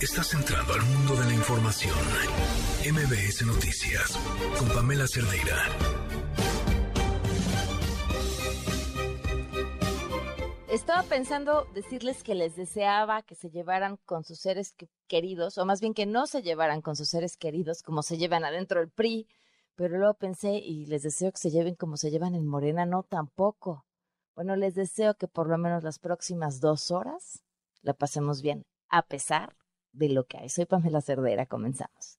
Estás entrando al mundo de la información. MBS Noticias con Pamela Cerdeira. Estaba pensando decirles que les deseaba que se llevaran con sus seres queridos, o más bien que no se llevaran con sus seres queridos como se llevan adentro del PRI, pero luego pensé y les deseo que se lleven como se llevan en Morena, no tampoco. Bueno, les deseo que por lo menos las próximas dos horas la pasemos bien, a pesar de lo que hay. Soy Pamela Cerdera, comenzamos.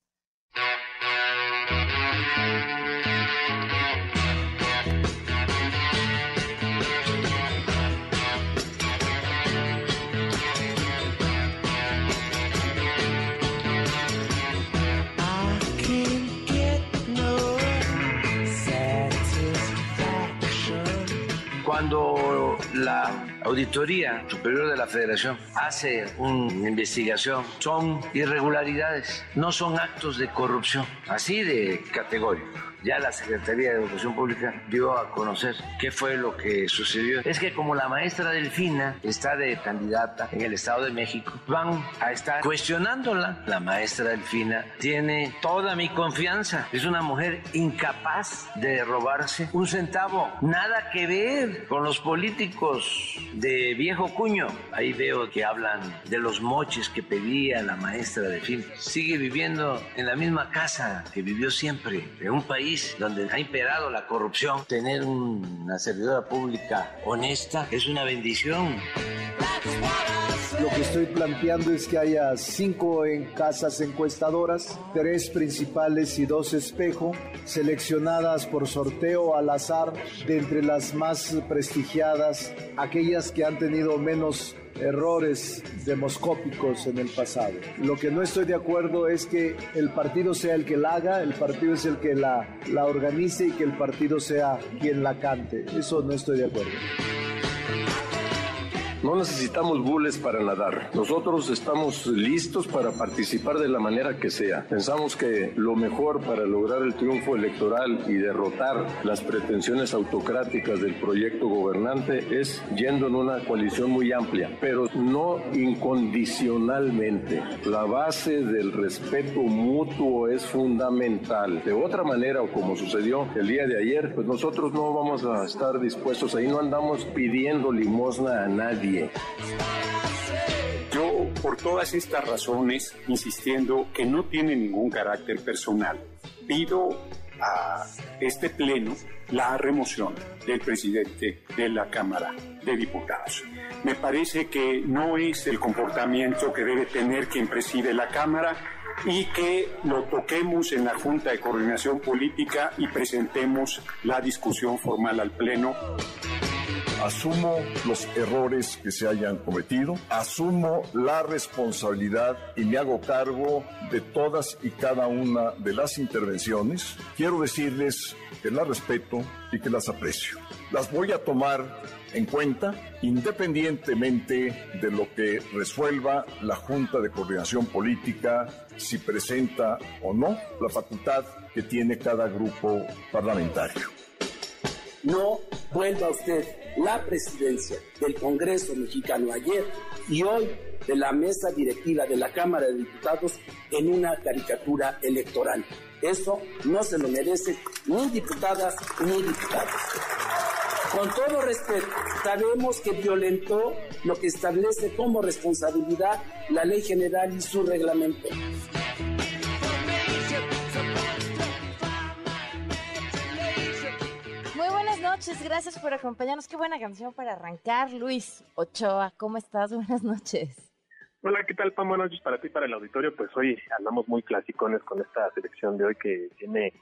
Cuando la Auditoría Superior de la Federación hace una investigación, son irregularidades, no son actos de corrupción, así de categórico ya la Secretaría de Educación Pública dio a conocer qué fue lo que sucedió. Es que como la maestra Delfina está de candidata en el Estado de México, van a estar cuestionándola. La maestra Delfina tiene toda mi confianza. Es una mujer incapaz de robarse un centavo. Nada que ver con los políticos de viejo cuño. Ahí veo que hablan de los moches que pedía la maestra Delfina. Sigue viviendo en la misma casa que vivió siempre, en un país donde ha imperado la corrupción, tener una servidora pública honesta es una bendición. Lo que estoy planteando es que haya cinco en casas encuestadoras, tres principales y dos espejo, seleccionadas por sorteo al azar de entre las más prestigiadas, aquellas que han tenido menos errores demoscópicos en el pasado. Lo que no estoy de acuerdo es que el partido sea el que la haga, el partido es el que la, la organice y que el partido sea quien la cante. Eso no estoy de acuerdo. No necesitamos bules para nadar. Nosotros estamos listos para participar de la manera que sea. Pensamos que lo mejor para lograr el triunfo electoral y derrotar las pretensiones autocráticas del proyecto gobernante es yendo en una coalición muy amplia, pero no incondicionalmente. La base del respeto mutuo es fundamental. De otra manera, o como sucedió el día de ayer, pues nosotros no vamos a estar dispuestos ahí, no andamos pidiendo limosna a nadie. Yo, por todas estas razones, insistiendo que no tiene ningún carácter personal, pido a este Pleno la remoción del presidente de la Cámara de Diputados. Me parece que no es el comportamiento que debe tener quien preside la Cámara y que lo toquemos en la Junta de Coordinación Política y presentemos la discusión formal al Pleno. Asumo los errores que se hayan cometido, asumo la responsabilidad y me hago cargo de todas y cada una de las intervenciones. Quiero decirles que las respeto y que las aprecio. Las voy a tomar en cuenta independientemente de lo que resuelva la Junta de Coordinación Política, si presenta o no la facultad que tiene cada grupo parlamentario. No vuelva usted la presidencia del Congreso mexicano ayer y hoy de la mesa directiva de la Cámara de Diputados en una caricatura electoral. Eso no se lo merece ni diputadas ni diputados. Con todo respeto, sabemos que violentó lo que establece como responsabilidad la ley general y su reglamento. Noches, gracias por acompañarnos. Qué buena canción para arrancar. Luis Ochoa, ¿cómo estás? Buenas noches. Hola, ¿qué tal, Pam? Buenas noches para ti, para el auditorio. Pues hoy andamos muy clasicones con esta selección de hoy que tiene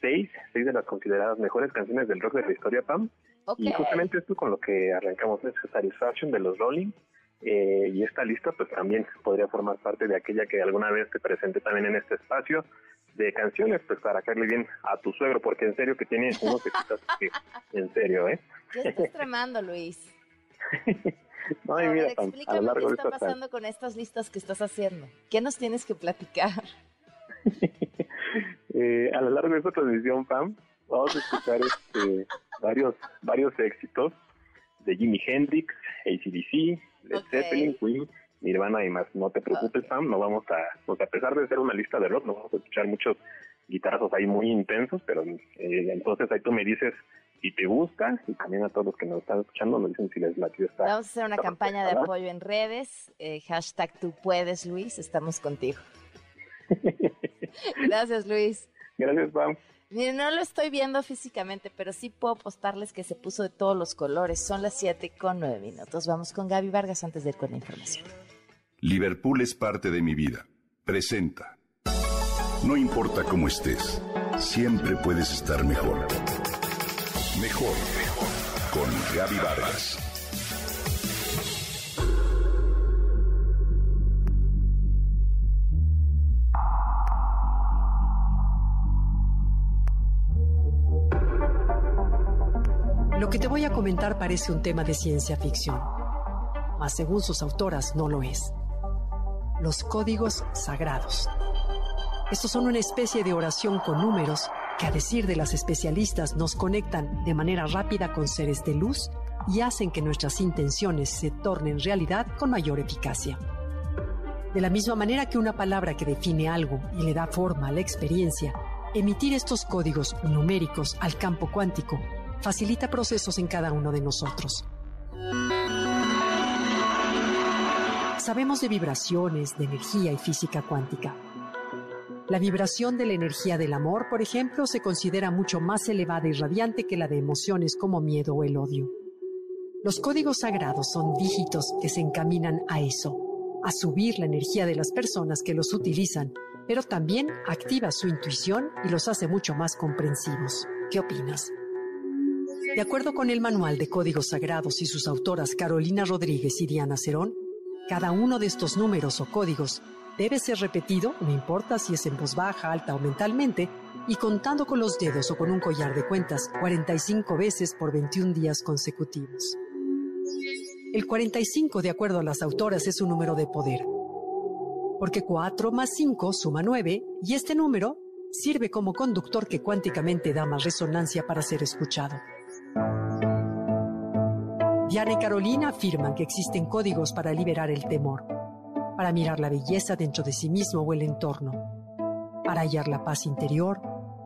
seis, seis de las consideradas mejores canciones del rock de la historia, Pam. Y justamente esto con lo que arrancamos es Satisfaction de los Rolling. Eh, y esta lista pues también podría formar parte de aquella que alguna vez te presenté también en este espacio de canciones, pues para caerle bien a tu suegro, porque en serio que tiene unos que, en serio, ¿eh? ¿Qué estás tramando, Luis? Ay, mira, explícame qué está pasando con estas listas que estás haciendo. ¿Qué nos tienes que platicar? eh, a lo largo de esta transmisión, Pam, vamos a escuchar este, varios, varios éxitos de Jimi Hendrix, ACDC, Led Zeppelin, Queen, Nirvana y más. No te preocupes, Pam, no vamos a, pues a pesar de ser una lista de rock, no vamos a escuchar muchos guitarrazos ahí muy intensos, pero eh, entonces ahí tú me dices si te gusta y también a todos los que nos están escuchando nos dicen si les latió esta. Vamos a hacer una campaña de apoyo en redes, eh, hashtag tú puedes Luis, estamos contigo. Gracias Luis. Gracias Pam. Miren, no lo estoy viendo físicamente, pero sí puedo postarles que se puso de todos los colores. Son las 7 con 9 minutos. Vamos con Gaby Vargas antes de ir con la información. Liverpool es parte de mi vida. Presenta. No importa cómo estés, siempre puedes estar mejor. Mejor, mejor. Con Gaby Vargas. Lo que te voy a comentar parece un tema de ciencia ficción, mas según sus autoras no lo es. Los códigos sagrados. Estos son una especie de oración con números que a decir de las especialistas nos conectan de manera rápida con seres de luz y hacen que nuestras intenciones se tornen realidad con mayor eficacia. De la misma manera que una palabra que define algo y le da forma a la experiencia, emitir estos códigos numéricos al campo cuántico facilita procesos en cada uno de nosotros. Sabemos de vibraciones, de energía y física cuántica. La vibración de la energía del amor, por ejemplo, se considera mucho más elevada y radiante que la de emociones como miedo o el odio. Los códigos sagrados son dígitos que se encaminan a eso, a subir la energía de las personas que los utilizan, pero también activa su intuición y los hace mucho más comprensivos. ¿Qué opinas? De acuerdo con el Manual de Códigos Sagrados y sus autoras Carolina Rodríguez y Diana Cerón, cada uno de estos números o códigos Debe ser repetido, no importa si es en voz baja, alta o mentalmente, y contando con los dedos o con un collar de cuentas 45 veces por 21 días consecutivos. El 45, de acuerdo a las autoras, es un número de poder, porque 4 más 5 suma 9 y este número sirve como conductor que cuánticamente da más resonancia para ser escuchado. Diana y Carolina afirman que existen códigos para liberar el temor para mirar la belleza dentro de sí mismo o el entorno, para hallar la paz interior,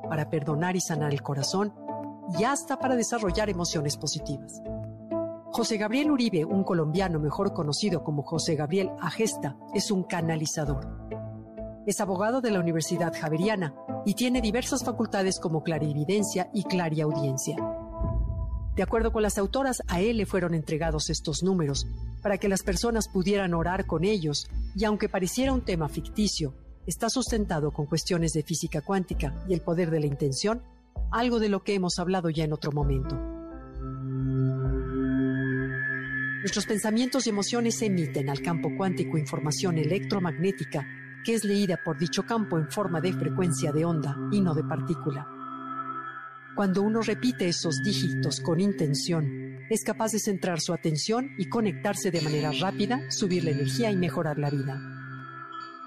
para perdonar y sanar el corazón y hasta para desarrollar emociones positivas. José Gabriel Uribe, un colombiano mejor conocido como José Gabriel Agesta, es un canalizador. Es abogado de la Universidad Javeriana y tiene diversas facultades como clarividencia y clariaudiencia. De acuerdo con las autoras, a él le fueron entregados estos números para que las personas pudieran orar con ellos, y aunque pareciera un tema ficticio, está sustentado con cuestiones de física cuántica y el poder de la intención, algo de lo que hemos hablado ya en otro momento. Nuestros pensamientos y emociones emiten al campo cuántico información electromagnética que es leída por dicho campo en forma de frecuencia de onda y no de partícula. Cuando uno repite esos dígitos con intención, es capaz de centrar su atención y conectarse de manera rápida, subir la energía y mejorar la vida.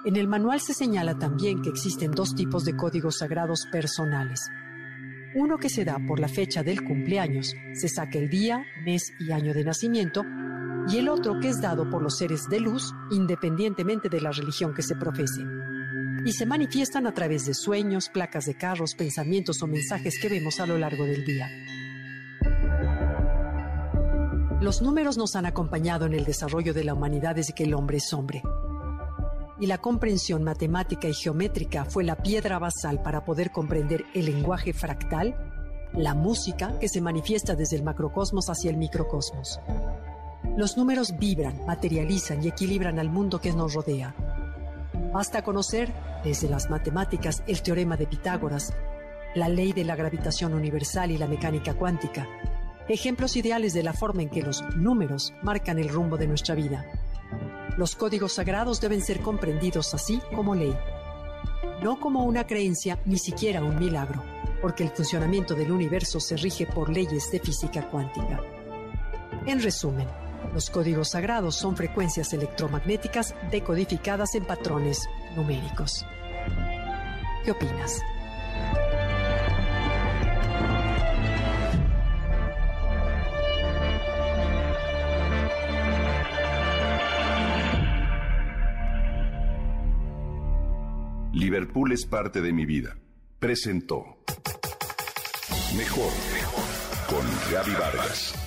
En el manual se señala también que existen dos tipos de códigos sagrados personales. Uno que se da por la fecha del cumpleaños, se saca el día, mes y año de nacimiento, y el otro que es dado por los seres de luz, independientemente de la religión que se profese y se manifiestan a través de sueños, placas de carros, pensamientos o mensajes que vemos a lo largo del día. Los números nos han acompañado en el desarrollo de la humanidad desde que el hombre es hombre. Y la comprensión matemática y geométrica fue la piedra basal para poder comprender el lenguaje fractal, la música que se manifiesta desde el macrocosmos hacia el microcosmos. Los números vibran, materializan y equilibran al mundo que nos rodea Basta conocer, desde las matemáticas, el teorema de Pitágoras, la ley de la gravitación universal y la mecánica cuántica, ejemplos ideales de la forma en que los números marcan el rumbo de nuestra vida. Los códigos sagrados deben ser comprendidos así como ley, no como una creencia ni siquiera un milagro, porque el funcionamiento del universo se rige por leyes de física cuántica. En resumen, los códigos sagrados son frecuencias electromagnéticas decodificadas en patrones numéricos. ¿Qué opinas? Liverpool es parte de mi vida. Presentó. Mejor, mejor. Con Gaby Vargas.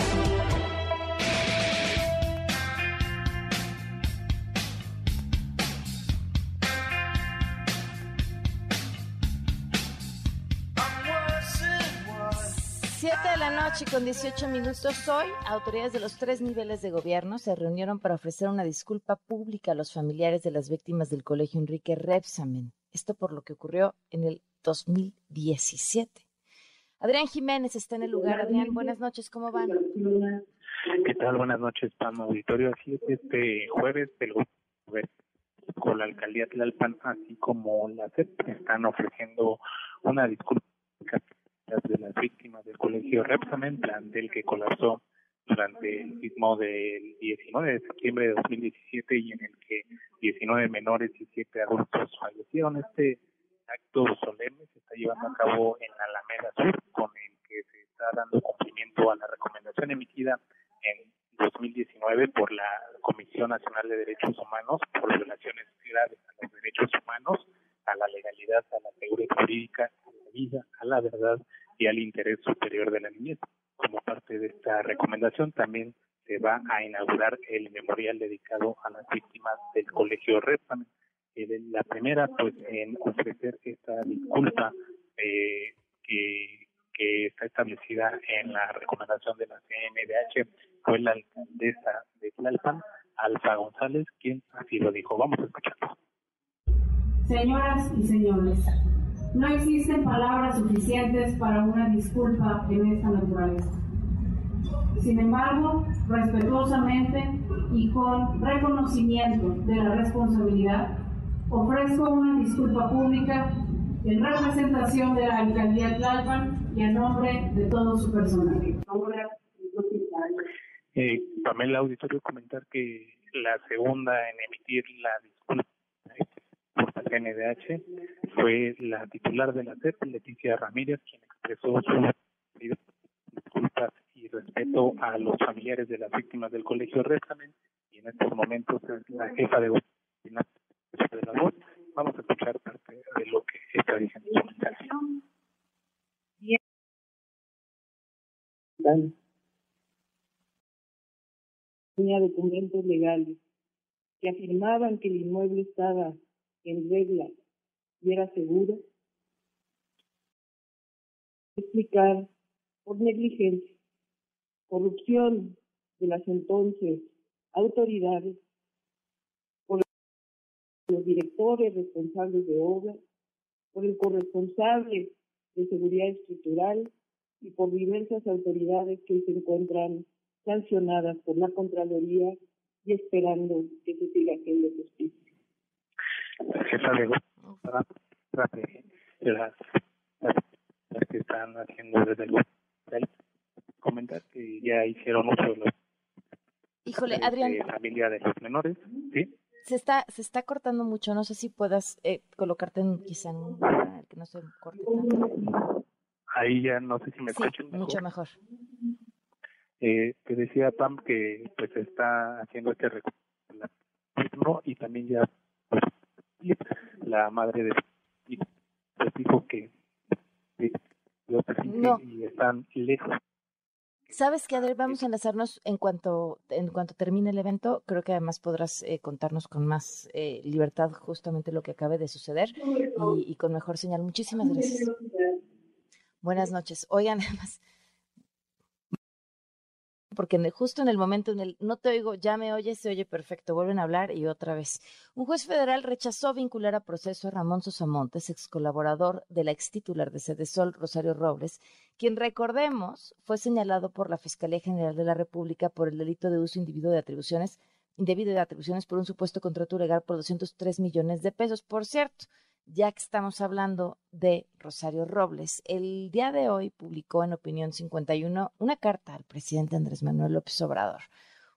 Siete de la noche con 18 minutos hoy, autoridades de los tres niveles de gobierno se reunieron para ofrecer una disculpa pública a los familiares de las víctimas del colegio Enrique Repsamen. Esto por lo que ocurrió en el 2017. Adrián Jiménez está en el lugar. Adrián, buenas noches, ¿cómo van? ¿Qué tal? Buenas noches, Pam Auditorio. Así es, este jueves el con la alcaldía Tlalpan, así como la CEP, están ofreciendo una disculpa de las víctimas del colegio Repsamen, del que colapsó durante el sismo del 19 de septiembre de 2017 y en el que 19 menores y 7 adultos fallecieron. Este acto solemne se está llevando a cabo en Alameda Sur, con el que se está dando cumplimiento a la recomendación emitida en 2019 por la Comisión Nacional de Derechos Humanos por violaciones graves a los derechos humanos, a la legalidad, a la seguridad jurídica, a la vida, a la verdad y al interés superior de la niñez. Como parte de esta recomendación también se va a inaugurar el memorial dedicado a las víctimas del Colegio Repsamen. La primera, pues, en ofrecer esta disculpa eh, que, que está establecida en la recomendación de la CNDH fue la alcaldesa de Tlalpan, Alfa González, quien así lo dijo. Vamos a escucharlo. Señoras y señores, no existen palabras suficientes para una disculpa en esta naturaleza. Sin embargo, respetuosamente y con reconocimiento de la responsabilidad, ofrezco una disculpa pública en representación de la alcaldía Tlalpan y en nombre de todo su personal. Eh, Pamela Auditorio comentar que la segunda en emitir la disculpa la NDH fue la titular de la CEP, Leticia Ramírez, quien expresó su disculpas y respeto a los familiares de las víctimas del colegio Résamen y en estos momentos es la jefa de de la voz. Vamos a escuchar parte de lo que está diciendo su Tenía documentos legales que afirmaban que el inmueble estaba en regla y era seguro, explicar por negligencia, corrupción de las entonces autoridades, por los directores responsables de obra, por el corresponsable de seguridad estructural y por diversas autoridades que se encuentran sancionadas por la Contraloría y esperando que se siga haciendo justicia jefa de las, las, que están haciendo desde el comentar que ya hicieron mucho los Híjole, Adrián. familia de los menores, ¿sí? Se está, se está cortando mucho, no sé si puedas eh, colocarte en, quizá en un lugar que no se corte tanto. Ahí ya no sé si me sí, escuchan mejor. mucho mejor. Eh, te decía Pam que pues está haciendo este recurso y también ya la madre de dijo que no. y están lejos. ¿Sabes Adel? Vamos a enlazarnos en cuanto, en cuanto termine el evento. Creo que además podrás eh, contarnos con más eh, libertad justamente lo que acabe de suceder y, y, con mejor señal. Muchísimas gracias. Buenas noches. Oigan, además, porque justo en el momento en el no te oigo, ya me oyes, se oye perfecto, vuelven a hablar y otra vez. Un juez federal rechazó vincular a proceso a Ramón Sosamontes, ex colaborador de la ex titular de Sedesol, Rosario Robles, quien recordemos fue señalado por la Fiscalía General de la República por el delito de uso individuo de atribuciones, indebido de atribuciones por un supuesto contrato legal por 203 millones de pesos. Por cierto, ya que estamos hablando de Rosario Robles. El día de hoy publicó en Opinión 51 una carta al presidente Andrés Manuel López Obrador,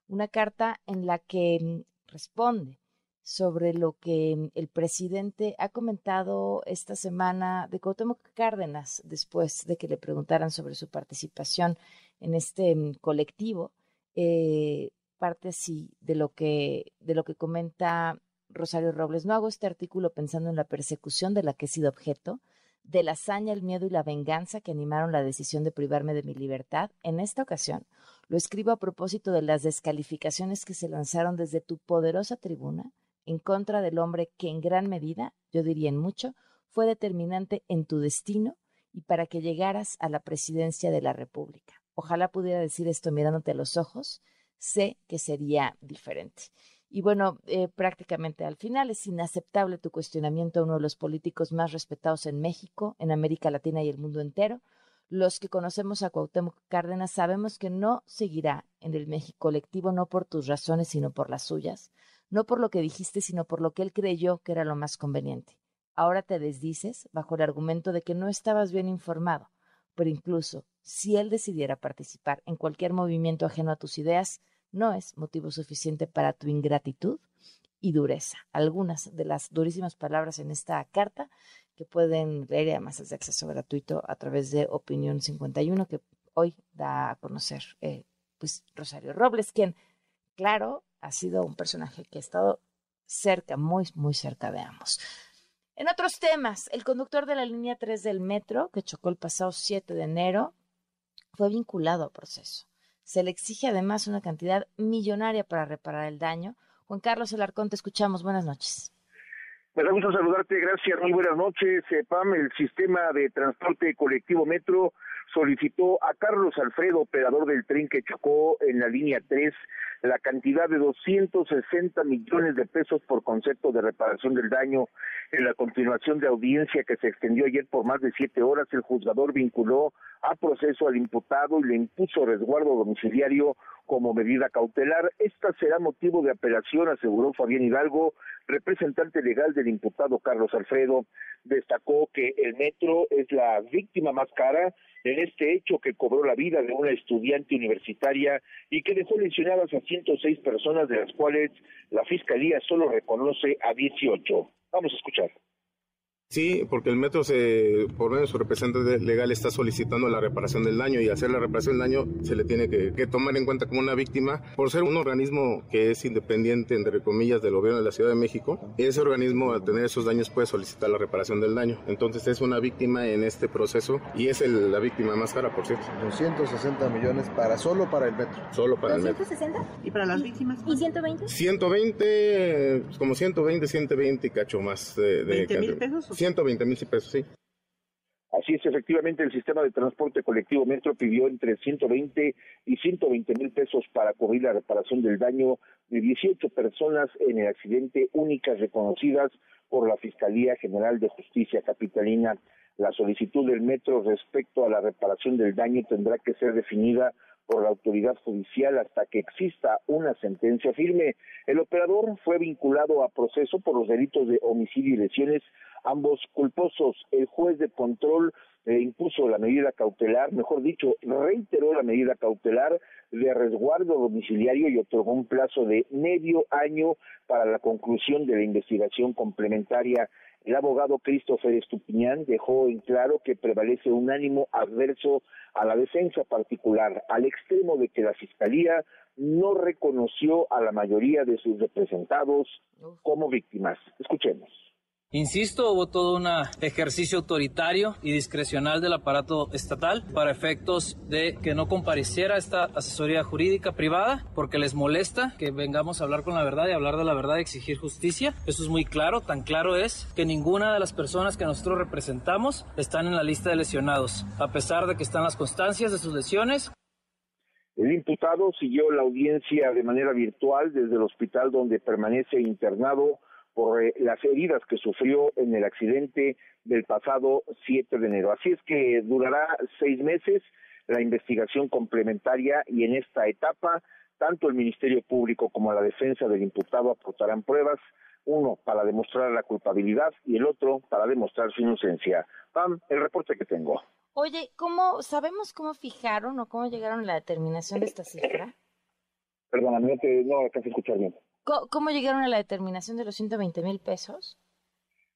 una carta en la que mm, responde sobre lo que mm, el presidente ha comentado esta semana de Cuauhtémoc Cárdenas después de que le preguntaran sobre su participación en este mm, colectivo. Eh, parte así de lo que de lo que comenta Rosario Robles. No hago este artículo pensando en la persecución de la que he sido objeto, de la hazaña, el miedo y la venganza que animaron la decisión de privarme de mi libertad. En esta ocasión, lo escribo a propósito de las descalificaciones que se lanzaron desde tu poderosa tribuna en contra del hombre que en gran medida, yo diría en mucho, fue determinante en tu destino y para que llegaras a la presidencia de la República. Ojalá pudiera decir esto mirándote a los ojos, sé que sería diferente. Y bueno, eh, prácticamente al final es inaceptable tu cuestionamiento a uno de los políticos más respetados en México, en América Latina y el mundo entero. Los que conocemos a Cuauhtémoc Cárdenas sabemos que no seguirá en el México colectivo no por tus razones, sino por las suyas no por lo que dijiste, sino por lo que él creyó que era lo más conveniente. Ahora te desdices bajo el argumento de que no estabas bien informado, pero incluso si él decidiera participar en cualquier movimiento ajeno a tus ideas, no es motivo suficiente para tu ingratitud y dureza. Algunas de las durísimas palabras en esta carta que pueden leer además es de acceso gratuito a través de Opinión 51 que hoy da a conocer eh, pues Rosario Robles, quien, claro, ha sido un personaje que ha estado cerca, muy, muy cerca de ambos. En otros temas, el conductor de la línea 3 del metro, que chocó el pasado 7 de enero, fue vinculado a proceso. Se le exige además una cantidad millonaria para reparar el daño. Juan Carlos Alarcón, te escuchamos. Buenas noches. Me da gusto saludarte, gracias, muy buenas noches. Eh, Pam, el sistema de transporte colectivo Metro solicitó a Carlos Alfredo, operador del tren que chocó en la línea 3, la cantidad de 260 millones de pesos por concepto de reparación del daño. En la continuación de audiencia que se extendió ayer por más de siete horas, el juzgador vinculó a proceso al imputado y le impuso resguardo domiciliario como medida cautelar. Esta será motivo de apelación, aseguró Fabián Hidalgo, representante legal del imputado Carlos Alfredo. Destacó que el metro es la víctima más cara en este hecho que cobró la vida de una estudiante universitaria y que dejó lesionadas a 106 personas, de las cuales la Fiscalía solo reconoce a 18. Vamos a escuchar. Sí, porque el metro, se, por medio de su representante legal, está solicitando la reparación del daño y hacer la reparación del daño se le tiene que, tomar en cuenta como una víctima por ser un organismo que es independiente, entre comillas, del gobierno de la Ciudad de México. Ese organismo, al tener esos daños, puede solicitar la reparación del daño. Entonces es una víctima en este proceso y es la víctima más cara, por cierto. 260 millones para solo para el metro. Solo para el metro. ¿Y para las víctimas? ¿Y 120? 120, como 120, 120 y cacho más de... de ¿20 mil pesos? 120 mil pesos, sí. Así es, efectivamente, el sistema de transporte colectivo Metro pidió entre 120 y 120 mil pesos para cubrir la reparación del daño de 18 personas en el accidente, únicas reconocidas por la Fiscalía General de Justicia Capitalina. La solicitud del Metro respecto a la reparación del daño tendrá que ser definida por la autoridad judicial hasta que exista una sentencia firme. El operador fue vinculado a proceso por los delitos de homicidio y lesiones, ambos culposos. El juez de control eh, impuso la medida cautelar, mejor dicho, reiteró la medida cautelar de resguardo domiciliario y otorgó un plazo de medio año para la conclusión de la investigación complementaria. El abogado Christopher Estupiñán dejó en claro que prevalece un ánimo adverso a la defensa particular, al extremo de que la Fiscalía no reconoció a la mayoría de sus representados como víctimas. Escuchemos. Insisto, hubo todo un ejercicio autoritario y discrecional del aparato estatal para efectos de que no compareciera esta asesoría jurídica privada porque les molesta que vengamos a hablar con la verdad y hablar de la verdad y exigir justicia. Eso es muy claro, tan claro es que ninguna de las personas que nosotros representamos están en la lista de lesionados, a pesar de que están las constancias de sus lesiones. El imputado siguió la audiencia de manera virtual desde el hospital donde permanece internado por eh, las heridas que sufrió en el accidente del pasado 7 de enero. Así es que durará seis meses la investigación complementaria y en esta etapa tanto el Ministerio Público como la defensa del imputado aportarán pruebas uno para demostrar la culpabilidad y el otro para demostrar su inocencia. Pam, el reporte que tengo. Oye, ¿cómo sabemos cómo fijaron o cómo llegaron a la determinación de esta cifra? Perdóname, no, te, no alcanzo a escuchar bien. ¿Cómo, llegaron a la determinación de los 120 mil pesos?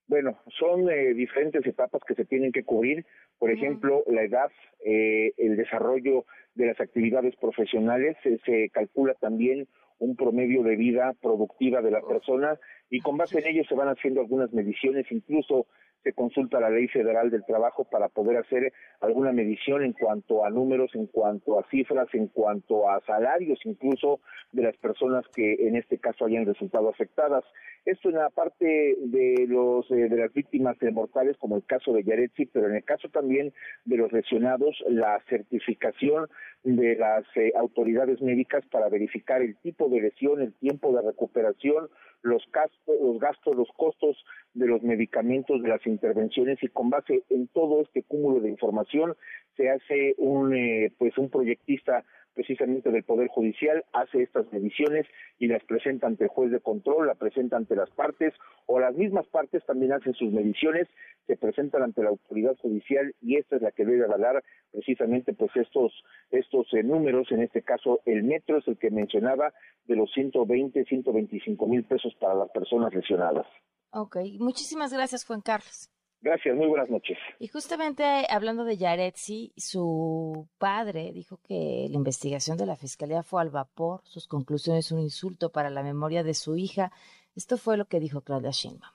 Bueno, son eh, diferentes etapas que se tienen que cubrir. Por ejemplo, la edad, eh, el desarrollo de las actividades profesionales, se calcula también un promedio de vida productiva de la persona y con base en ello se van haciendo algunas mediciones, incluso se consulta la ley federal del trabajo para poder hacer alguna medición en cuanto a números, en cuanto a cifras, en cuanto a salarios, incluso de las personas que en este caso hayan resultado afectadas. Esto en la parte de los eh, de las víctimas mortales, como el caso de Yaretsi, pero en el caso también de los lesionados, la certificación de las eh, autoridades médicas para verificar el tipo de lesión, el tiempo de recuperación, los gastos, los gastos, los costos de los medicamentos, de las intervenciones y con base en todo este cúmulo de información se hace un eh, pues un proyectista precisamente del Poder Judicial, hace estas mediciones y las presenta ante el juez de control, la presenta ante las partes o las mismas partes también hacen sus mediciones, se presentan ante la autoridad judicial y esta es la que debe avalar precisamente pues estos estos eh, números, en este caso el metro es el que mencionaba de los 120, 125 mil pesos para las personas lesionadas. Ok, muchísimas gracias Juan Carlos. Gracias, muy buenas noches. Y justamente hablando de Yaretsi, su padre dijo que la investigación de la fiscalía fue al vapor, sus conclusiones un insulto para la memoria de su hija. Esto fue lo que dijo Claudia Sheinbaum.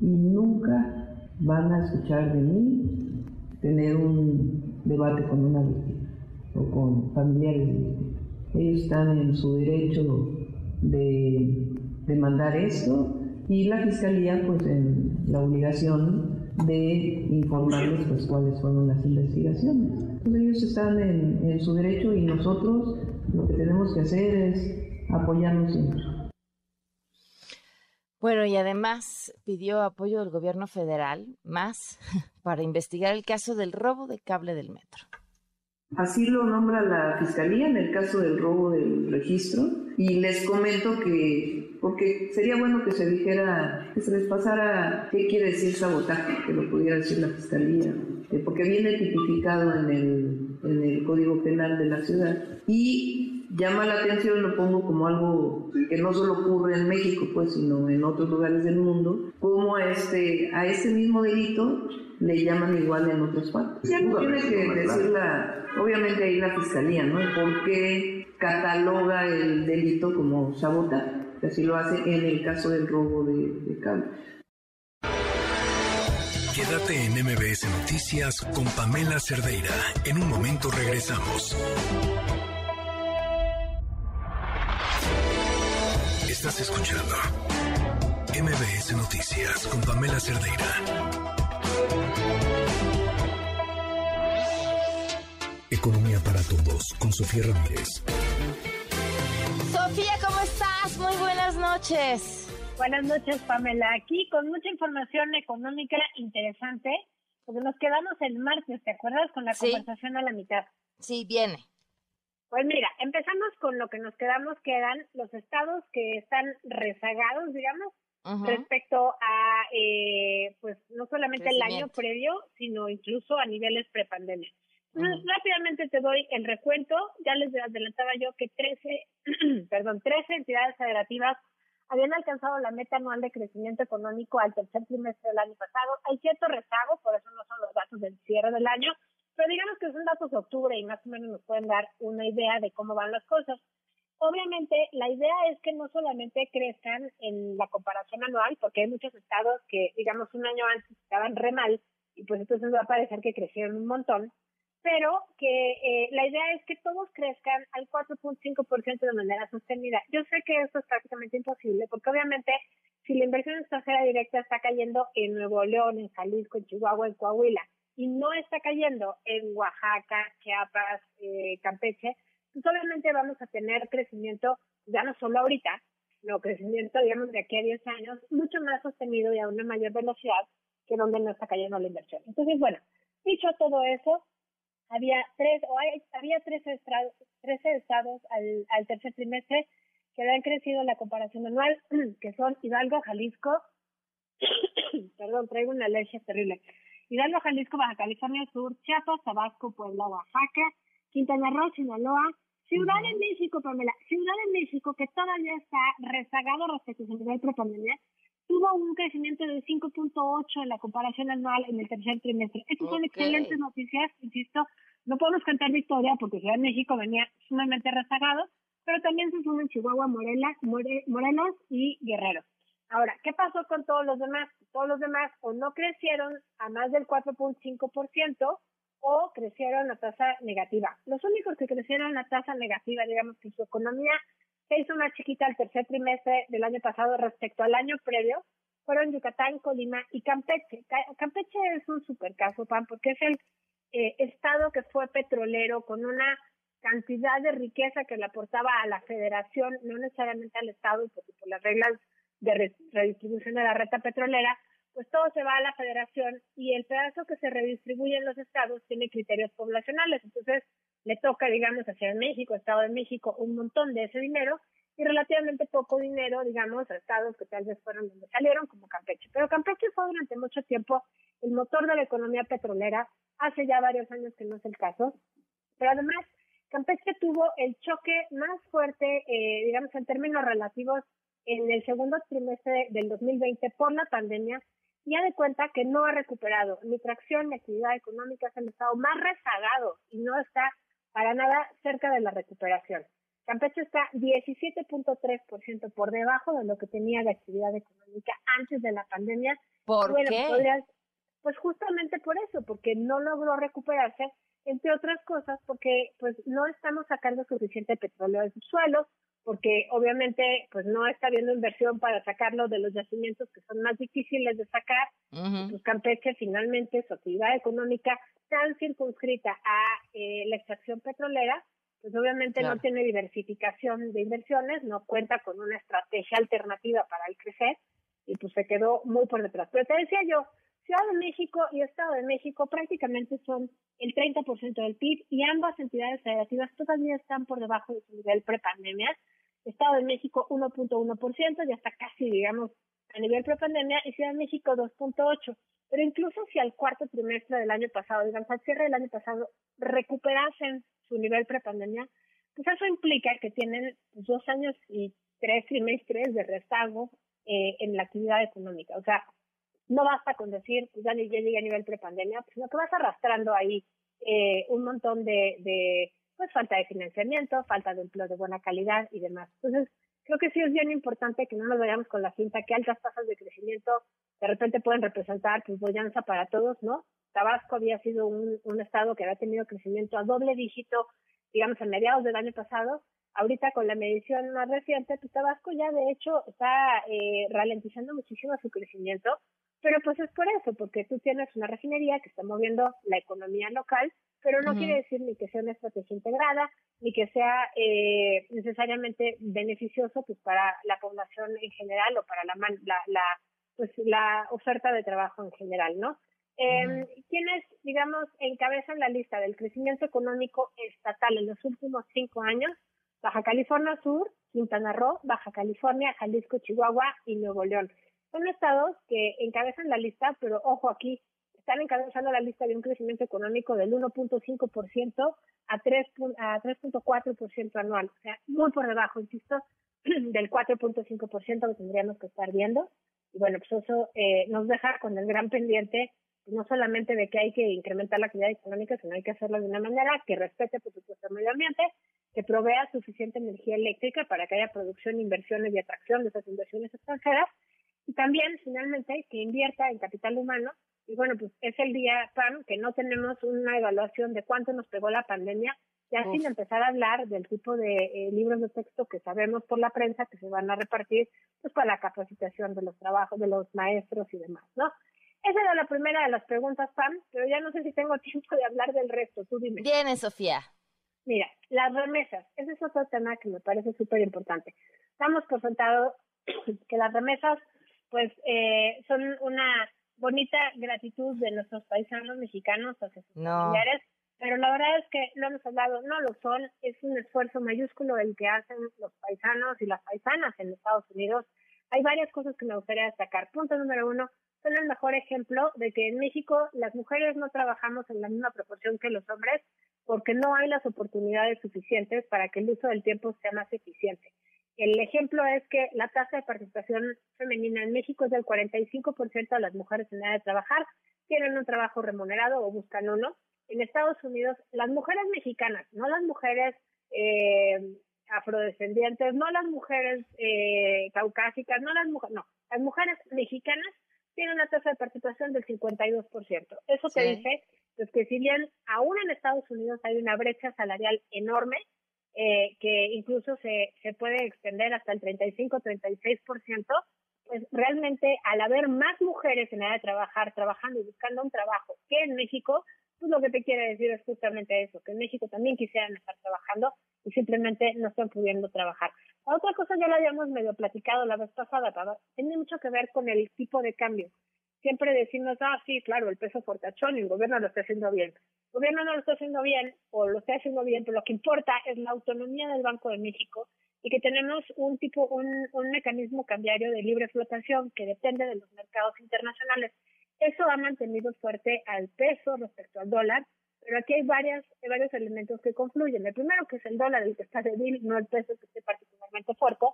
Y nunca van a escuchar de mí tener un debate con una víctima o con familiares de víctimas. Ellos están en su derecho de demandar esto y la fiscalía pues en la obligación de informarles pues cuáles fueron las investigaciones. Entonces ellos están en, su derecho y nosotros lo que tenemos que hacer es apoyarnos siempre. Bueno, y además pidió apoyo del gobierno federal, más, para investigar el caso del robo de cable del metro. Así lo nombra la Fiscalía en el caso del robo del registro. Y les comento que, porque sería bueno que se dijera, que se les pasara qué quiere decir sabotaje, que lo pudiera decir la Fiscalía, eh, porque viene tipificado en el, en el Código Penal de la ciudad. Y llama la atención, lo pongo como algo que no solo ocurre en México, pues, sino en otros lugares del mundo, como a este, a este mismo delito le llaman igual en otras partes. Ya no tiene que decir la, obviamente ahí la fiscalía, ¿no? ¿Por qué cataloga el delito como sabotaje? Así lo hace en el caso del robo de, de cable. Quédate en MBS Noticias con Pamela Cerdeira. En un momento regresamos. Estás escuchando MBS Noticias con Pamela Cerdeira. Economía para todos con Sofía Ramírez. Sofía, ¿cómo estás? Muy buenas noches. Buenas noches, Pamela. Aquí con mucha información económica interesante, porque nos quedamos el martes, ¿te acuerdas? Con la conversación a la mitad. Sí, viene. Pues mira, empezamos con lo que nos quedamos, que eran los estados que están rezagados, digamos, respecto a, eh, pues, no solamente el año previo, sino incluso a niveles prepandemia. Entonces, rápidamente te doy el recuento. Ya les adelantaba yo que 13, perdón, 13 entidades federativas habían alcanzado la meta anual de crecimiento económico al tercer trimestre del año pasado. Hay cierto rezago, por eso no son los datos del cierre del año, pero digamos que son datos de octubre y más o menos nos pueden dar una idea de cómo van las cosas. Obviamente, la idea es que no solamente crezcan en la comparación anual, porque hay muchos estados que, digamos, un año antes estaban re mal, y pues entonces va a parecer que crecieron un montón, pero que eh, la idea es que todos crezcan al 4.5% de manera sostenida. Yo sé que esto es prácticamente imposible, porque obviamente si la inversión extranjera directa está cayendo en Nuevo León, en Jalisco, en Chihuahua, en Coahuila, y no está cayendo en Oaxaca, Chiapas, eh, Campeche, pues obviamente vamos a tener crecimiento, ya no solo ahorita, sino crecimiento, digamos, de aquí a 10 años, mucho más sostenido y a una mayor velocidad que donde no está cayendo la inversión. Entonces, bueno, dicho todo eso, había tres, o hay, había tres, estados al, al tercer trimestre que han crecido en la comparación anual, que son Hidalgo, Jalisco, perdón, traigo una alergia terrible, Hidalgo, Jalisco, Baja California Sur, Chiapas, Tabasco, Puebla, Oaxaca, Quintana Roo, Sinaloa, Ciudad de México, Pamela, Ciudad de México, que todavía está rezagado respecto a su nivel pre-pandemia, tuvo un crecimiento de 5.8 en la comparación anual en el tercer trimestre. Estas son excelentes noticias, insisto, no podemos cantar victoria porque Ciudad de México venía sumamente rezagado, pero también se suman Chihuahua, Morelos, Morelos y Guerrero. Ahora, ¿qué pasó con todos los demás? Todos los demás o no crecieron a más del 4.5% o crecieron a tasa negativa. Los únicos que crecieron a tasa negativa, digamos que su economía se hizo más chiquita el tercer trimestre del año pasado respecto al año previo, fueron Yucatán, Colima y Campeche. Campeche es un super caso, Pan, porque es el eh, estado que fue petrolero con una cantidad de riqueza que le aportaba a la federación, no necesariamente al estado, porque por las reglas de redistribución de la reta petrolera, pues todo se va a la federación y el pedazo que se redistribuye en los estados tiene criterios poblacionales. Entonces, le toca, digamos, a Ciudad de México, Estado de México, un montón de ese dinero y relativamente poco dinero, digamos, a estados que tal vez fueron donde salieron, como Campeche. Pero Campeche fue durante mucho tiempo el motor de la economía petrolera, hace ya varios años que no es el caso. Pero además, Campeche tuvo el choque más fuerte, eh, digamos, en términos relativos en el segundo trimestre del 2020 por la pandemia y ha de cuenta que no ha recuperado ni tracción ni actividad económica, es el estado más rezagado y no está para nada cerca de la recuperación. Campeche está 17.3% por debajo de lo que tenía de actividad económica antes de la pandemia. ¿Por qué? pues justamente por eso, porque no logró recuperarse, entre otras cosas, porque pues no estamos sacando suficiente petróleo del subsuelo, porque obviamente pues no está habiendo inversión para sacarlo de los yacimientos que son más difíciles de sacar. Pues Campeche finalmente su actividad económica tan circunscrita a eh, la extracción petrolera, pues obviamente no tiene diversificación de inversiones, no cuenta con una estrategia alternativa para el crecer y pues se quedó muy por detrás. Pero te decía yo, Ciudad de México y Estado de México prácticamente son el 30% del PIB y ambas entidades federativas todavía están por debajo de su nivel prepandemia. Estado de México 1.1%, ya está casi, digamos, a nivel prepandemia, y Ciudad de México 2.8%. Pero incluso si al cuarto trimestre del año pasado, digamos, al cierre del año pasado, recuperasen su nivel prepandemia, pues eso implica que tienen dos años y tres trimestres de rezago eh, en la actividad económica. O sea, no basta con decir, pues ya, llegué a nivel prepandemia, sino que vas arrastrando ahí eh, un montón de, de pues falta de financiamiento, falta de empleo de buena calidad y demás. Entonces, creo que sí es bien importante que no nos vayamos con la cinta que altas tasas de crecimiento de repente pueden representar pues bollanza para todos, ¿no? Tabasco había sido un, un estado que había tenido crecimiento a doble dígito, digamos, a mediados del año pasado. Ahorita con la medición más reciente, pues Tabasco ya de hecho está eh, ralentizando muchísimo su crecimiento pero pues es por eso, porque tú tienes una refinería que está moviendo la economía local, pero no quiere decir ni que sea una estrategia integrada, ni que sea eh, necesariamente beneficioso pues para la población en general o para la, la, la pues la oferta de trabajo en general, ¿no? Eh, ¿Quiénes, digamos, encabezan la lista del crecimiento económico estatal en los últimos cinco años? Baja California Sur, Quintana Roo, Baja California, Jalisco, Chihuahua y Nuevo León. Son estados que encabezan la lista, pero ojo aquí, están encabezando la lista de un crecimiento económico del 1.5% a 3.4% anual, o sea, muy por debajo, insisto, del 4.5% que tendríamos que estar viendo. Y bueno, pues eso eh, nos deja con el gran pendiente, no solamente de que hay que incrementar la actividad económica, sino hay que hacerlo de una manera que respete, por supuesto, el medio ambiente, que provea suficiente energía eléctrica para que haya producción, inversiones y atracción de esas inversiones extranjeras y también, finalmente, que invierta en capital humano. Y bueno, pues es el día, PAM, que no tenemos una evaluación de cuánto nos pegó la pandemia, ya sin empezar a hablar del tipo de eh, libros de texto que sabemos por la prensa que se van a repartir pues para la capacitación de los trabajos de los maestros y demás, ¿no? Esa era la primera de las preguntas, Pam, pero ya no sé si tengo tiempo de hablar del resto, tú dime. Viene, Sofía. Mira, las remesas, ese es otro tema que me parece súper importante. Estamos por sentado que las remesas pues eh, son una bonita gratitud de nuestros paisanos mexicanos hacia sus familiares, pero la verdad es que lo hemos hablado, no lo son, es un esfuerzo mayúsculo el que hacen los paisanos y las paisanas en Estados Unidos. Hay varias cosas que me gustaría destacar. Punto número uno, son el mejor ejemplo de que en México las mujeres no trabajamos en la misma proporción que los hombres porque no hay las oportunidades suficientes para que el uso del tiempo sea más eficiente. El ejemplo es que la tasa de participación femenina en México es del 45% de las mujeres en edad de trabajar tienen un trabajo remunerado o buscan uno. En Estados Unidos, las mujeres mexicanas, no las mujeres eh, afrodescendientes, no las mujeres eh, caucásicas, no las mujeres, no, las mujeres mexicanas tienen una tasa de participación del 52%. Eso te dice pues, que si bien aún en Estados Unidos hay una brecha salarial enorme, eh, que incluso se, se puede extender hasta el 35-36%, pues realmente al haber más mujeres en edad de trabajar, trabajando y buscando un trabajo que en México, pues lo que te quiere decir es justamente eso, que en México también quisieran estar trabajando y simplemente no están pudiendo trabajar. Otra cosa ya la habíamos medio platicado la vez pasada, tiene mucho que ver con el tipo de cambio. Siempre decimos, ah, sí, claro, el peso fortachón y el gobierno lo está haciendo bien. El gobierno no lo está haciendo bien o lo está haciendo bien, pero lo que importa es la autonomía del Banco de México y que tenemos un tipo, un, un mecanismo cambiario de libre flotación que depende de los mercados internacionales. Eso ha mantenido fuerte al peso respecto al dólar pero aquí hay varias, varios elementos que confluyen. El primero que es el dólar, el que está débil, no el peso que esté particularmente fuerte.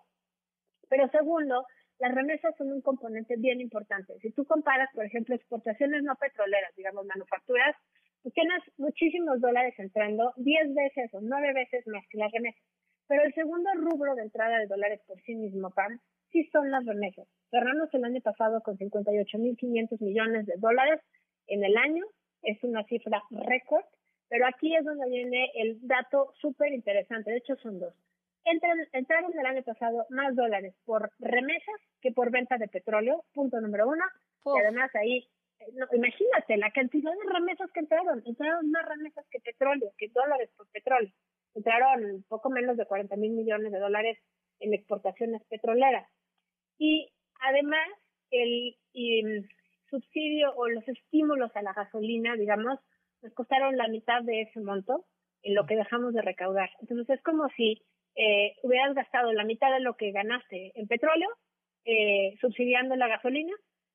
Pero segundo, las remesas son un componente bien importante. Si tú comparas, por ejemplo, exportaciones no petroleras, digamos, manufacturas, tú tienes muchísimos dólares entrando, 10 veces o 9 veces más que las remesas. Pero el segundo rubro de entrada de dólares por sí mismo, PAN, sí son las remesas. Cerramos el año pasado con 58.500 millones de dólares en el año es una cifra récord, pero aquí es donde viene el dato súper interesante, de hecho son dos. Entraron el año pasado más dólares por remesas que por venta de petróleo, punto número uno, y además ahí, eh, imagínate la cantidad de remesas que entraron, entraron más remesas que petróleo, que dólares por petróleo, entraron poco menos de 40 mil millones de dólares en exportaciones petroleras. Y además, el, subsidio o los estímulos a la gasolina, digamos, nos costaron la mitad de ese monto en lo que dejamos de recaudar. Entonces es como si eh, hubieras gastado la mitad de lo que ganaste en petróleo, eh, subsidiando la gasolina,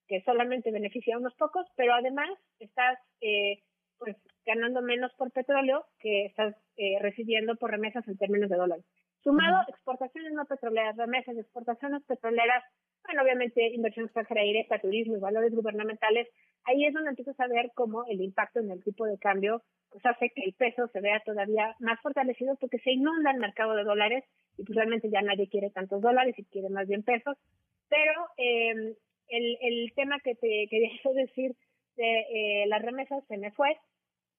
que solamente beneficia a unos pocos, pero además estás eh, pues ganando menos por petróleo que estás eh, recibiendo por remesas en términos de dólares. Sumado, exportaciones no petroleras, remesas, exportaciones petroleras, bueno, obviamente inversión extranjera directa, turismo y valores gubernamentales, ahí es donde empiezas a ver cómo el impacto en el tipo de cambio pues hace que el peso se vea todavía más fortalecido porque se inunda el mercado de dólares y pues realmente ya nadie quiere tantos dólares y quiere más bien pesos. Pero eh, el, el tema que te quería decir de eh, las remesas se me fue,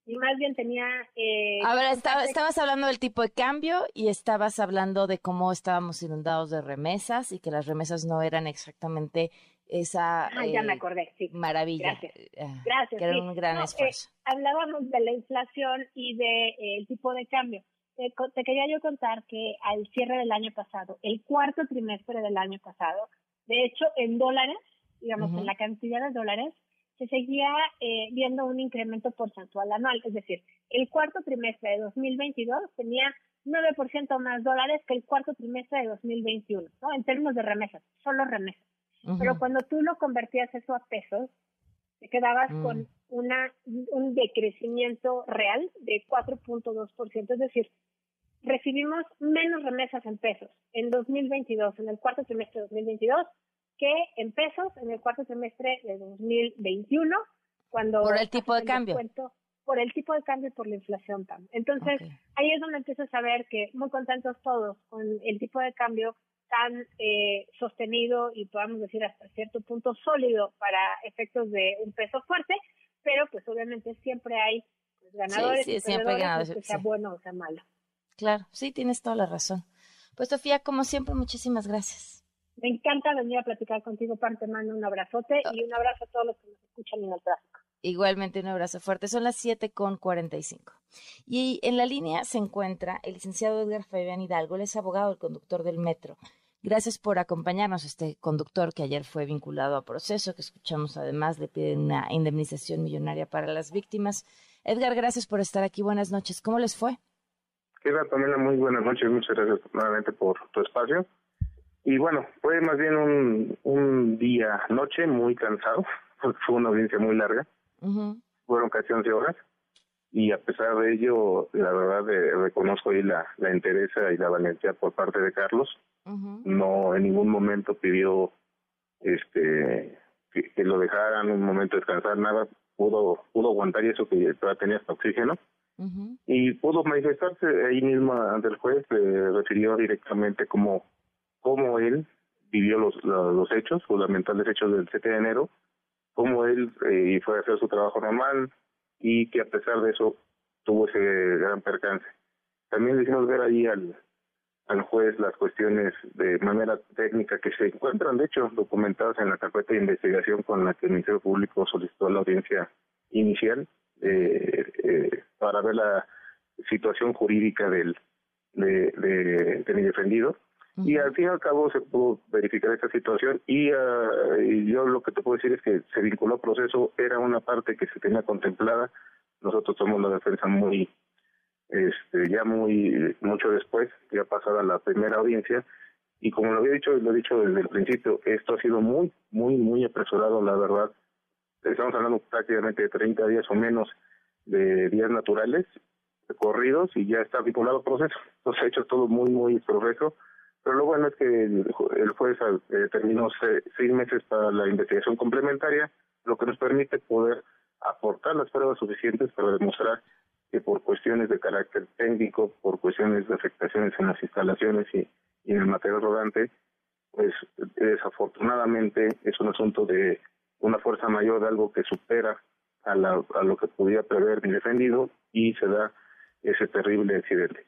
y más bien tenía... Eh, a ver, estabas hablando del tipo de cambio y estabas hablando de cómo estábamos inundados de remesas y que las remesas no eran exactamente esa ah, ya me eh, acordé, sí. maravilla. Gracias. Ah, Gracias que era un gran eh, esfuerzo. hablábamos de la inflación y del de, el tipo de cambio. Te, te, quería yo contar que al cierre del año pasado, el cuarto trimestre del año pasado, de hecho, en dólares, digamos, en la cantidad de dólares, se seguía eh, viendo un incremento porcentual anual. Es decir, el cuarto trimestre de 2022 tenía 9% más dólares que el cuarto trimestre de 2021, ¿no? En términos de remesas, solo remesas. Pero cuando tú lo convertías eso a pesos, te quedabas mm. con una, un decrecimiento real de 4.2%, es decir, recibimos menos remesas en pesos en 2022, en el cuarto trimestre de 2022, que en pesos en el cuarto semestre de 2021, cuando... Por el tipo de cambio. por el tipo de cambio y por la inflación también. Entonces, ahí es donde empiezas a ver que muy contentos todos con el tipo de cambio tan eh, sostenido y podamos decir hasta cierto punto sólido para efectos de un peso fuerte, pero pues obviamente siempre hay pues, ganadores sí, siempre ganadores, que sea bueno o sea malo. Claro, sí, tienes toda la razón. Pues Sofía, como siempre, muchísimas gracias. Me encanta venir a platicar contigo, Parte mando un abrazote y un abrazo a todos los que nos escuchan en el tráfico. Igualmente un abrazo fuerte. Son las 7 con 45. Y en la línea se encuentra el licenciado Edgar Fabián Hidalgo, él es abogado del conductor del metro. Gracias por acompañarnos, este conductor que ayer fue vinculado a proceso, que escuchamos además le piden una indemnización millonaria para las víctimas. Edgar, gracias por estar aquí. Buenas noches. ¿Cómo les fue? Queda también muy buenas noches. Muchas gracias nuevamente por tu espacio. Y bueno, fue más bien un, un día, noche muy cansado, porque fue una audiencia muy larga. Fueron casi 11 horas. Y a pesar de ello, la verdad, eh, reconozco ahí la, la entereza y la valentía por parte de Carlos. No en ningún momento pidió este que, lo dejaran un momento descansar, nada. Pudo, pudo aguantar y eso que todavía tenía hasta oxígeno. Y pudo manifestarse ahí mismo ante el juez, le refirió directamente como cómo él vivió los, los, hechos, fundamentales hechos del 7 de enero, cómo él eh, fue a hacer su trabajo normal y que a pesar de eso tuvo ese gran percance. También le hicimos ver ahí al, al juez las cuestiones de manera técnica que se encuentran, de hecho, documentadas en la carpeta de investigación con la que el Ministerio Público solicitó la audiencia inicial eh, eh, para ver la situación jurídica del de, de, de mi defendido y al fin y al cabo se pudo verificar esta situación y, yo lo que te puedo decir es que se vinculó al proceso, era una parte que se tenía contemplada, nosotros tomamos la defensa muy, este, ya muy, mucho después, ya pasada la primera audiencia, y como lo había dicho, lo he dicho desde el principio, esto ha sido muy, muy, muy apresurado, la verdad. Estamos hablando prácticamente de 30 días o menos de días naturales corridos y ya está vinculado al proceso. Entonces ha hecho todo muy, muy progreso pero lo bueno es que el, juez eh, terminó seis meses para la investigación complementaria, lo que nos permite poder aportar las pruebas suficientes para demostrar que por cuestiones de carácter técnico, por cuestiones de afectaciones en las instalaciones y, en el material rodante, pues desafortunadamente es un asunto de una fuerza mayor de algo que supera a, a lo que podía prever mi defendido y se da ese terrible accidente.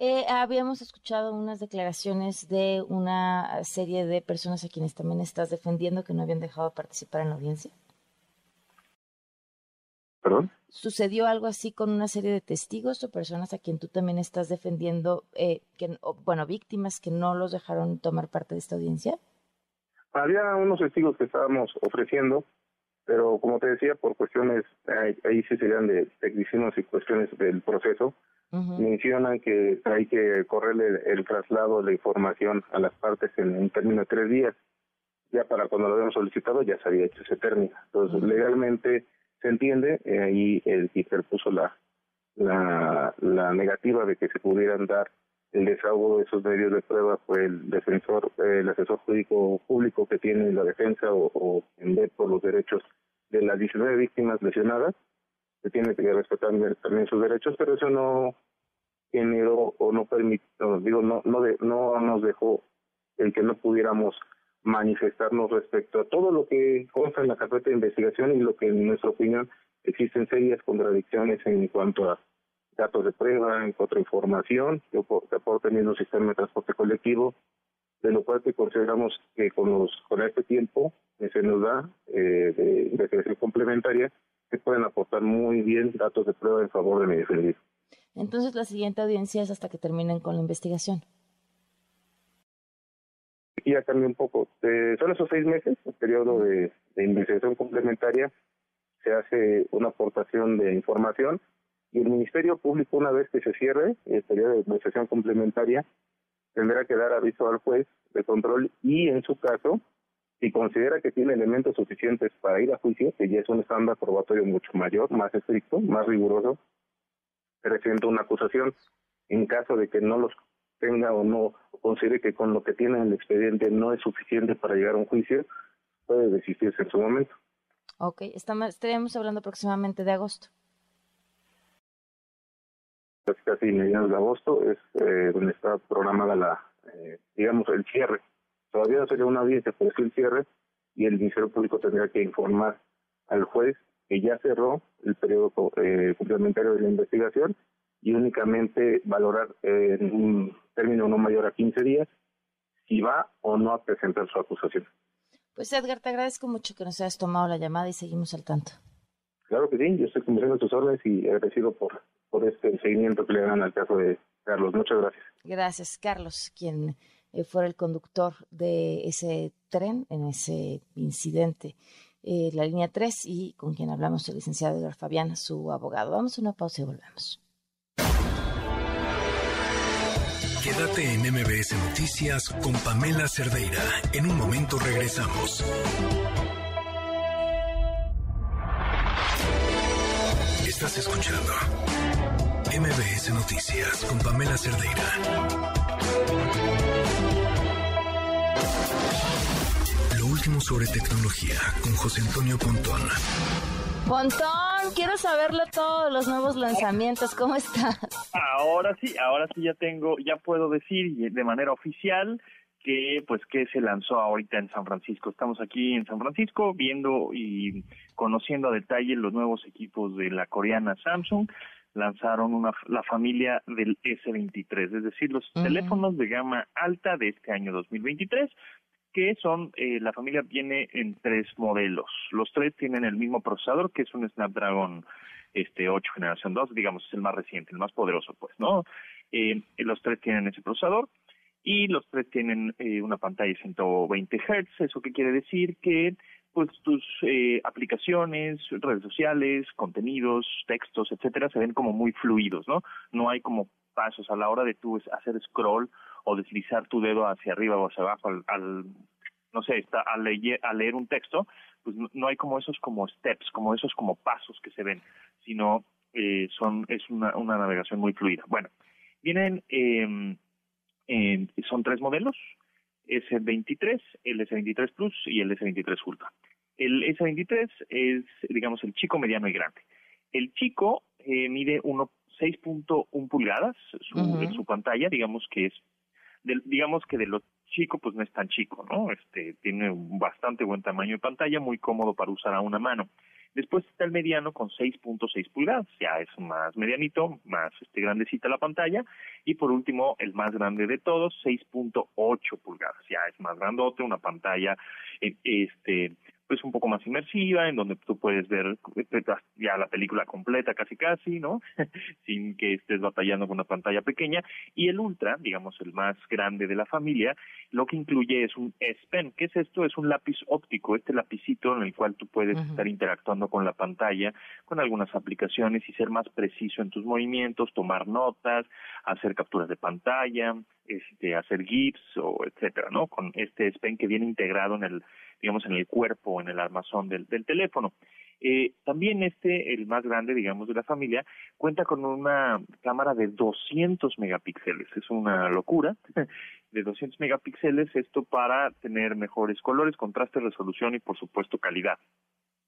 Eh, habíamos escuchado unas declaraciones de una serie de personas a quienes también estás defendiendo que no habían dejado participar en la audiencia. ¿Perdón? ¿Sucedió algo así con una serie de testigos o personas a quien tú también estás defendiendo, eh, que, bueno, víctimas que no los dejaron tomar parte de esta audiencia? Había unos testigos que estábamos ofreciendo, pero como te decía, por cuestiones, ahí, sí serían de tecnicismos y cuestiones del proceso, mencionan que hay que correrle el, traslado de la información a las partes en un término de tres días. Ya para cuando lo habíamos solicitado ya se había hecho ese término. Entonces, legalmente se entiende eh, y el puso la, la, la negativa de que se pudieran dar el desahogo de esos medios de prueba fue el defensor, el asesor jurídico público que tiene la defensa o, o en vez por los derechos de las 19 víctimas lesionadas tiene que respetar también sus derechos, pero eso no generó o no permitió, digo, no, no, no nos dejó el que no pudiéramos manifestarnos respecto a todo lo que consta en la carpeta de investigación y lo que en nuestra opinión existen serias contradicciones en cuanto a datos de prueba, en cuanto a información, por teniendo un sistema de transporte colectivo, de lo cual que consideramos que con los con este tiempo que se nos da eh, de investigación complementaria que pueden aportar muy bien datos de prueba en favor de mi defendido. Entonces la siguiente audiencia es hasta que terminen con la investigación. Aquí ya cambia un poco. Eh, son esos seis meses, el periodo de, investigación complementaria, se hace una aportación de información y el Ministerio Público, una vez que se cierre el periodo de investigación complementaria, tendrá que dar aviso al juez de control y, en su caso, si considera que tiene elementos suficientes para ir a juicio, que ya es un estándar probatorio mucho mayor, más estricto, más riguroso, presenta una acusación. En caso de que no los tenga o no considere que con lo que tiene en el expediente no es suficiente para llegar a un juicio, puede desistirse en su momento. Ok, estamos, estaríamos hablando aproximadamente de agosto. Casi mediados de agosto es eh, donde está programada la, eh, digamos, el cierre Todavía no sería una audiencia, pero es el cierre y el Ministerio Público tendría que informar al juez que ya cerró el periodo eh, complementario de la investigación y únicamente valorar en un término no mayor a 15 días si va o no a presentar su acusación. Pues Edgar, te agradezco mucho que nos hayas tomado la llamada y seguimos al tanto. Claro que sí, yo estoy cumpliendo tus órdenes y agradecido por, por este seguimiento que le dan al caso de Carlos. Muchas gracias. Gracias, Carlos, quien eh, fuera el conductor de ese tren en ese incidente. eh, la línea 3 y con quien hablamos el licenciado Edgar Fabián, su abogado. Vamos a una pausa y volvemos. Quédate en MBS Noticias con Pamela Cerdeira. En un momento regresamos. Estás escuchando MBS Noticias con Pamela Cerdeira. Último sobre tecnología con José Antonio Pontón. Pontón, quiero saberlo todos los nuevos lanzamientos. ¿Cómo estás? Ahora sí, ahora sí ya tengo, ya puedo decir de manera oficial que pues que se lanzó ahorita en San Francisco. Estamos aquí en San Francisco viendo y conociendo a detalle los nuevos equipos de la coreana Samsung. Lanzaron una, la familia del S23, es decir, los teléfonos de gama alta de este año 2023 que son, eh, la familia viene en tres modelos. Los tres tienen el mismo procesador, que es un Snapdragon este 8 generación 2, digamos, es el más reciente, el más poderoso, pues, ¿no? Eh, los tres tienen ese procesador y los tres tienen eh, una pantalla de 120 Hz. ¿Eso qué quiere decir? Que pues tus eh, aplicaciones, redes sociales, contenidos, textos, etcétera, se ven como muy fluidos, ¿no? No hay como pasos a la hora de tú hacer scroll o deslizar tu dedo hacia arriba o hacia abajo al, no sé, está, al, leer, leer un texto, pues no, hay como esos como steps, como esos como pasos que se ven, sino eh, son es una, una navegación muy fluida. Bueno, vienen, eh, son tres modelos, S23, el S23 Plus y el S23 Ultra. El S23 es, digamos, el chico, mediano y grande. El chico eh, mide 6.1 pulgadas su, su pantalla, digamos que es, digamos que de lo chico pues no es tan chico, ¿no? Este tiene un bastante buen tamaño de pantalla, muy cómodo para usar a una mano. Después está el mediano con 6.6 pulgadas, ya es más medianito, más este grandecita la pantalla. Y por último, el más grande de todos, 6.8 pulgadas, ya es más grandote, una pantalla eh, este pues un poco más inmersiva, en donde tú puedes ver pues, ya la película completa casi casi, ¿no? Sin que estés batallando con una pantalla pequeña. Y el Ultra, digamos el más grande de la familia, lo que incluye es un S Pen. ¿Qué es esto? Es un lápiz óptico, este lapicito en el cual tú puedes estar interactuando con la pantalla, con algunas aplicaciones y ser más preciso en tus movimientos, tomar notas, hacer capturas de pantalla, este, hacer GIFs o etcétera, ¿no? Con este S Pen que viene integrado en el digamos, en el cuerpo, en el armazón del, del teléfono. Eh, también este, el más grande, digamos, de la familia, cuenta con una cámara de 200 megapíxeles. Es una locura. De 200 megapíxeles, esto para tener mejores colores, contraste, resolución y, por supuesto, calidad.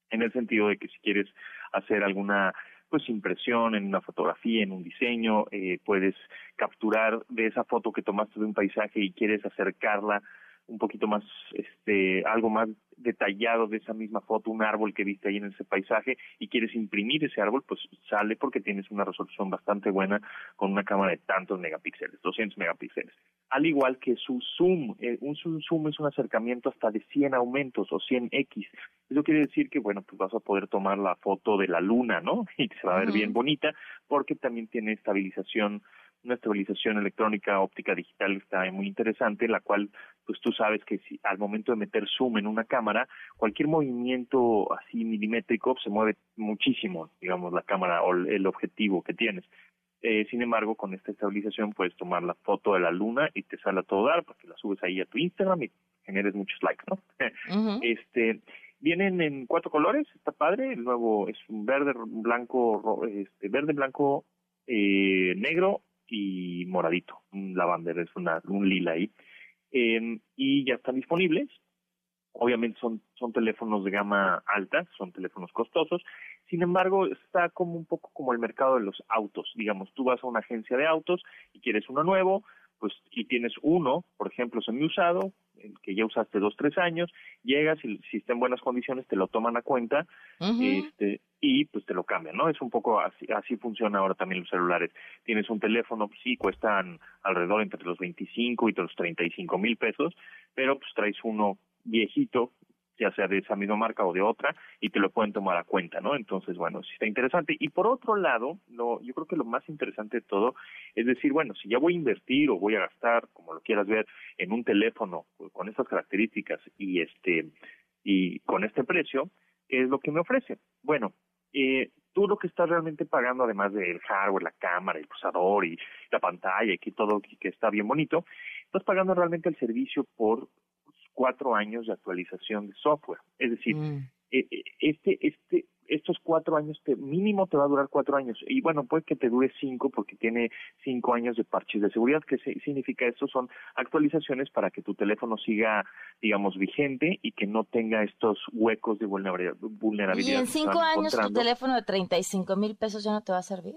En el sentido de que si quieres hacer alguna pues impresión en una fotografía, en un diseño, eh, puedes capturar de esa foto que tomaste de un paisaje y quieres acercarla un poquito más, este, algo más detallado de esa misma foto, un árbol que viste ahí en ese paisaje y quieres imprimir ese árbol, pues sale porque tienes una resolución bastante buena con una cámara de tantos megapíxeles, 200 megapíxeles. Al igual que su zoom, eh, un zoom es un acercamiento hasta de 100 aumentos o 100x. Eso quiere decir que, bueno, pues vas a poder tomar la foto de la luna, ¿no? Y se va a ver bien bonita porque también tiene estabilización una estabilización electrónica óptica digital está muy interesante, la cual pues tú sabes que si al momento de meter zoom en una cámara, cualquier movimiento así milimétrico se mueve muchísimo, digamos, la cámara o el objetivo que tienes. Eh, sin embargo, con esta estabilización puedes tomar la foto de la luna y te sale a todo dar porque la subes ahí a tu Instagram y generes muchos likes, ¿no? Este vienen en cuatro colores, está padre. El nuevo es un verde, blanco, este verde, blanco, eh, negro y moradito, un lavender, es una, un lila ahí. Eh, y ya están disponibles. Obviamente son, son teléfonos de gama alta, son teléfonos costosos. Sin embargo, está como un poco como el mercado de los autos. Digamos, tú vas a una agencia de autos y quieres uno nuevo, pues y tienes uno, por ejemplo, semi usado, que ya usaste dos, tres años, llegas y si está en buenas condiciones te lo toman a cuenta este, y pues te lo cambian, ¿no? Es un poco así, así funciona ahora también los celulares. Tienes un teléfono, pues, sí, cuestan alrededor entre los 25 y los 35 mil pesos, pero pues traes uno viejito ya sea de esa misma marca o de otra, y te lo pueden tomar a cuenta, ¿no? Entonces, bueno, sí está interesante. Y por otro lado, lo, yo creo que lo más interesante de todo es decir, bueno, si ya voy a invertir o voy a gastar, como lo quieras ver, en un teléfono con estas características y este y con este precio, ¿qué es lo que me ofrece? Bueno, eh, tú lo que estás realmente pagando, además del hardware, la cámara, el procesador y la pantalla y que todo que está bien bonito, estás pagando realmente el servicio por cuatro años de actualización de software. Es decir, mm. eh, eh, este, este, estos cuatro años te, mínimo te va a durar cuatro años. Y bueno puede que te dure cinco porque tiene cinco años de parches de seguridad ¿Qué significa esto son actualizaciones para que tu teléfono siga digamos vigente y que no tenga estos huecos de vulnerabilidad y en cinco años tu teléfono de 35 mil pesos ya no te va a servir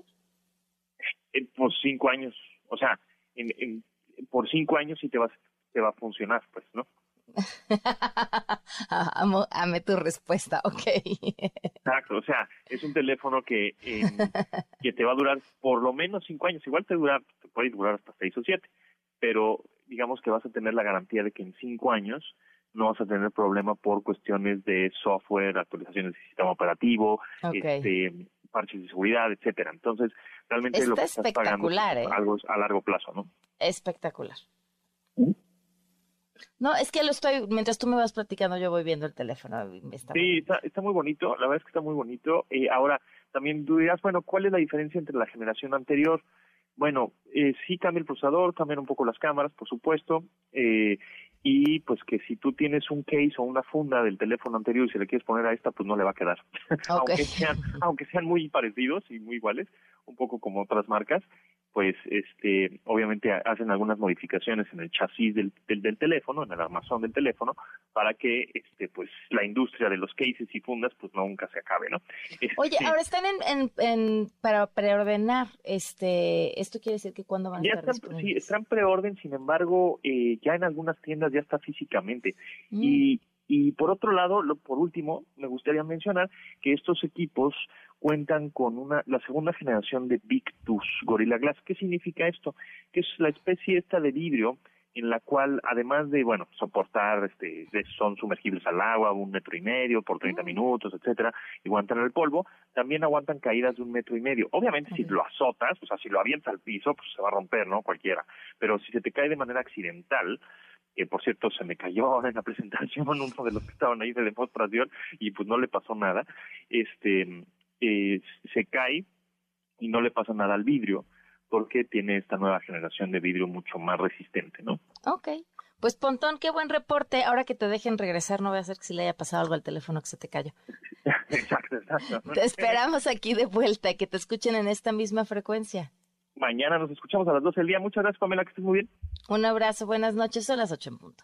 eh, por cinco años. O sea en, por cinco años sí te va te va a funcionar pues no Amo, ame tu respuesta, ok. Exacto, o sea, es un teléfono que, que te va a durar por lo menos cinco años, igual te dura, te puede durar hasta seis o siete, pero digamos que vas a tener la garantía de que en cinco años no vas a tener problema por cuestiones de software, actualizaciones del sistema operativo, este, parches de seguridad, etcétera. Entonces, realmente lo que estás pagando es ¿eh? algo a largo plazo, ¿no? Espectacular. No, es que lo estoy, mientras tú me vas platicando, yo voy viendo el teléfono. sí, está, está, muy bonito, la verdad es que está muy bonito. Eh, ahora, también tú dirás, bueno, ¿cuál es la diferencia entre la generación anterior? Bueno, eh, sí cambia el procesador, cambian un poco las cámaras, por supuesto, eh, y pues que si tú tienes un case o una funda del teléfono anterior y se le quieres poner a esta, pues no le va a quedar. aunque, sean, aunque sean muy parecidos y muy iguales, un poco como otras marcas, pues este obviamente hacen algunas modificaciones en el chasis del, del, teléfono, en el armazón del teléfono, para que este pues la industria de los cases y fundas pues nunca se acabe, ¿no? Oye, este ahora están en, en, para preordenar, este, esto quiere decir que cuando van a estar están, sí, están preorden, sin embargo, eh, ya en algunas tiendas ya está físicamente mm. y y por otro lado, lo, por último, me gustaría mencionar que estos equipos cuentan con una la segunda generación de Victus Gorilla Glass. ¿Qué significa esto? Que es la especie esta de vidrio en la cual además de bueno soportar este son sumergibles al agua un metro y medio por 30 mm. minutos etcétera y aguantan el polvo también aguantan caídas de un metro y medio obviamente si lo azotas o sea si lo avientas al piso pues se va a romper no cualquiera pero si se te cae de manera accidental que por cierto se me cayó ahora en la presentación uno de los que estaban ahí de demostración y pues no le pasó nada, este eh, se cae y no le pasa nada al vidrio porque tiene esta nueva generación de vidrio mucho más resistente, ¿no? Ok. Pues Pontón, qué buen reporte. Ahora que te dejen regresar, no voy a hacer que si le haya pasado algo al teléfono que se te cayó. exacto, exacto. Te esperamos aquí de vuelta, que te escuchen en esta misma frecuencia. Mañana nos escuchamos a las 12 del día. Muchas gracias, Pamela, que estés muy bien. Un abrazo, buenas noches, son las 8 en punto.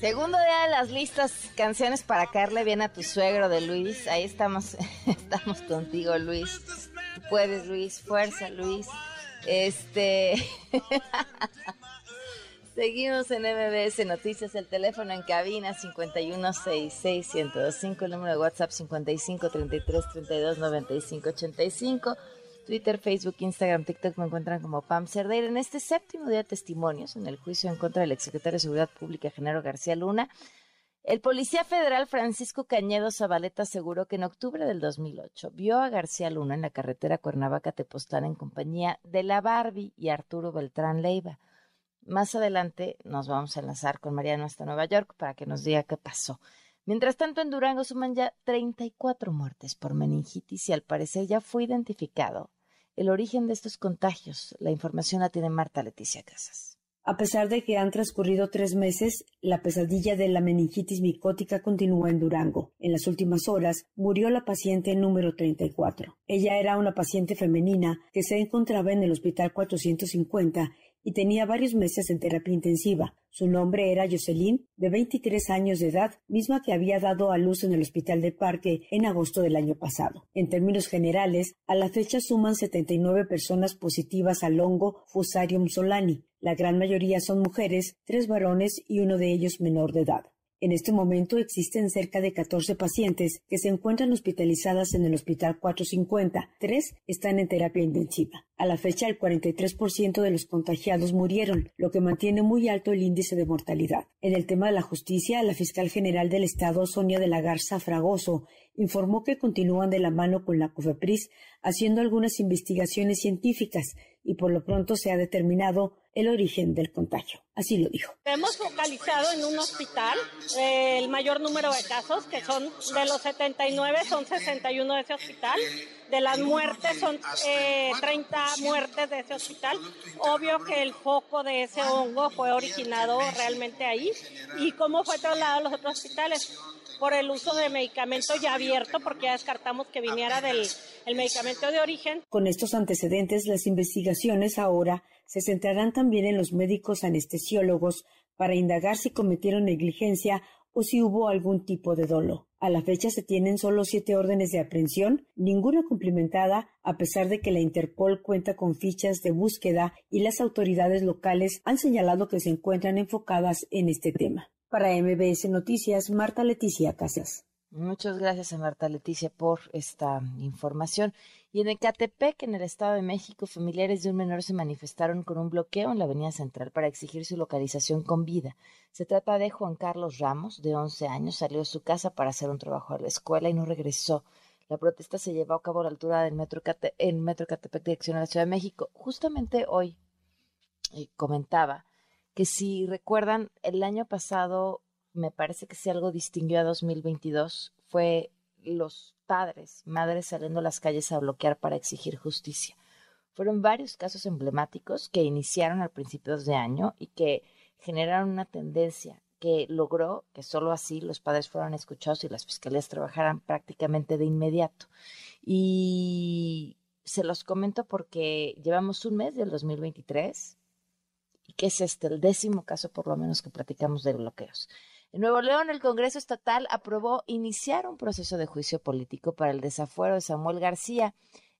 Segundo día de las listas, canciones para caerle bien a tu suegro de Luis. Ahí estamos, estamos contigo, Luis. Puedes, Luis. Fuerza, Luis. Este. Seguimos en MBS Noticias, el teléfono en cabina 5166125, el número de WhatsApp 5533329585, Twitter, Facebook, Instagram, TikTok me encuentran como Pam Cerdeira. En este séptimo día de testimonios en el juicio en contra del exsecretario de Seguridad Pública, Genaro García Luna, el policía federal Francisco Cañedo Zabaleta aseguró que en octubre del 2008 vio a García Luna en la carretera Cuernavaca-Tepoztlán en compañía de la Barbie y Arturo Beltrán Leiva. Más adelante nos vamos a enlazar con Mariano hasta Nueva York para que nos diga qué pasó. Mientras tanto, en Durango suman ya 34 muertes por meningitis y al parecer ya fue identificado el origen de estos contagios. La información la tiene Marta Leticia Casas. A pesar de que han transcurrido tres meses, la pesadilla de la meningitis micótica continúa en Durango. En las últimas horas murió la paciente número 34. Ella era una paciente femenina que se encontraba en el Hospital 450 y tenía varios meses en terapia intensiva. Su nombre era Jocelyn, de 23 años de edad, misma que había dado a luz en el Hospital de Parque en agosto del año pasado. En términos generales, a la fecha suman 79 personas positivas al hongo Fusarium solani. La gran mayoría son mujeres, tres varones y uno de ellos menor de edad. En este momento existen cerca de 14 pacientes que se encuentran hospitalizadas en el Hospital 450. Tres están en terapia intensiva. A la fecha, el 43% de los contagiados murieron, lo que mantiene muy alto el índice de mortalidad. En el tema de la justicia, la fiscal general del Estado, Sonia de la Garza Fragoso, informó que continúan de la mano con la COFEPRIS haciendo algunas investigaciones científicas y por lo pronto se ha determinado el origen del contagio. Así lo dijo. Hemos focalizado en un hospital el mayor número de casos, que son de los 79, son 61 de ese hospital. De las muertes son 30 eh, muertes de ese hospital. Obvio que el foco de ese hongo fue originado realmente ahí. ¿Y cómo fue trasladado a los otros hospitales? Por el uso de medicamento ya abierto, porque ya descartamos que viniera del el medicamento de origen. Con estos antecedentes, las investigaciones ahora se centrarán también en los médicos anestesiólogos para indagar si cometieron negligencia o si hubo algún tipo de dolo. A la fecha se tienen solo siete órdenes de aprehensión, ninguna cumplimentada, a pesar de que la Interpol cuenta con fichas de búsqueda y las autoridades locales han señalado que se encuentran enfocadas en este tema. Para MBS Noticias, Marta Leticia Casas. Muchas gracias a Marta Leticia por esta información. Y en Ecatepec, en el Estado de México, familiares de un menor se manifestaron con un bloqueo en la Avenida Central para exigir su localización con vida. Se trata de Juan Carlos Ramos, de 11 años, salió de su casa para hacer un trabajo a la escuela y no regresó. La protesta se llevó a cabo a la altura del metro, en Metro Ecatepec, dirección a la Ciudad de México. Justamente hoy eh, comentaba que si recuerdan, el año pasado me parece que si algo distinguió a 2022 fue los padres, madres saliendo a las calles a bloquear para exigir justicia. Fueron varios casos emblemáticos que iniciaron al principios de año y que generaron una tendencia que logró que solo así los padres fueran escuchados y las fiscalías trabajaran prácticamente de inmediato. Y se los comento porque llevamos un mes del 2023 y que es este el décimo caso por lo menos que platicamos de bloqueos. En Nuevo León, el Congreso Estatal aprobó iniciar un proceso de juicio político para el desafuero de Samuel García.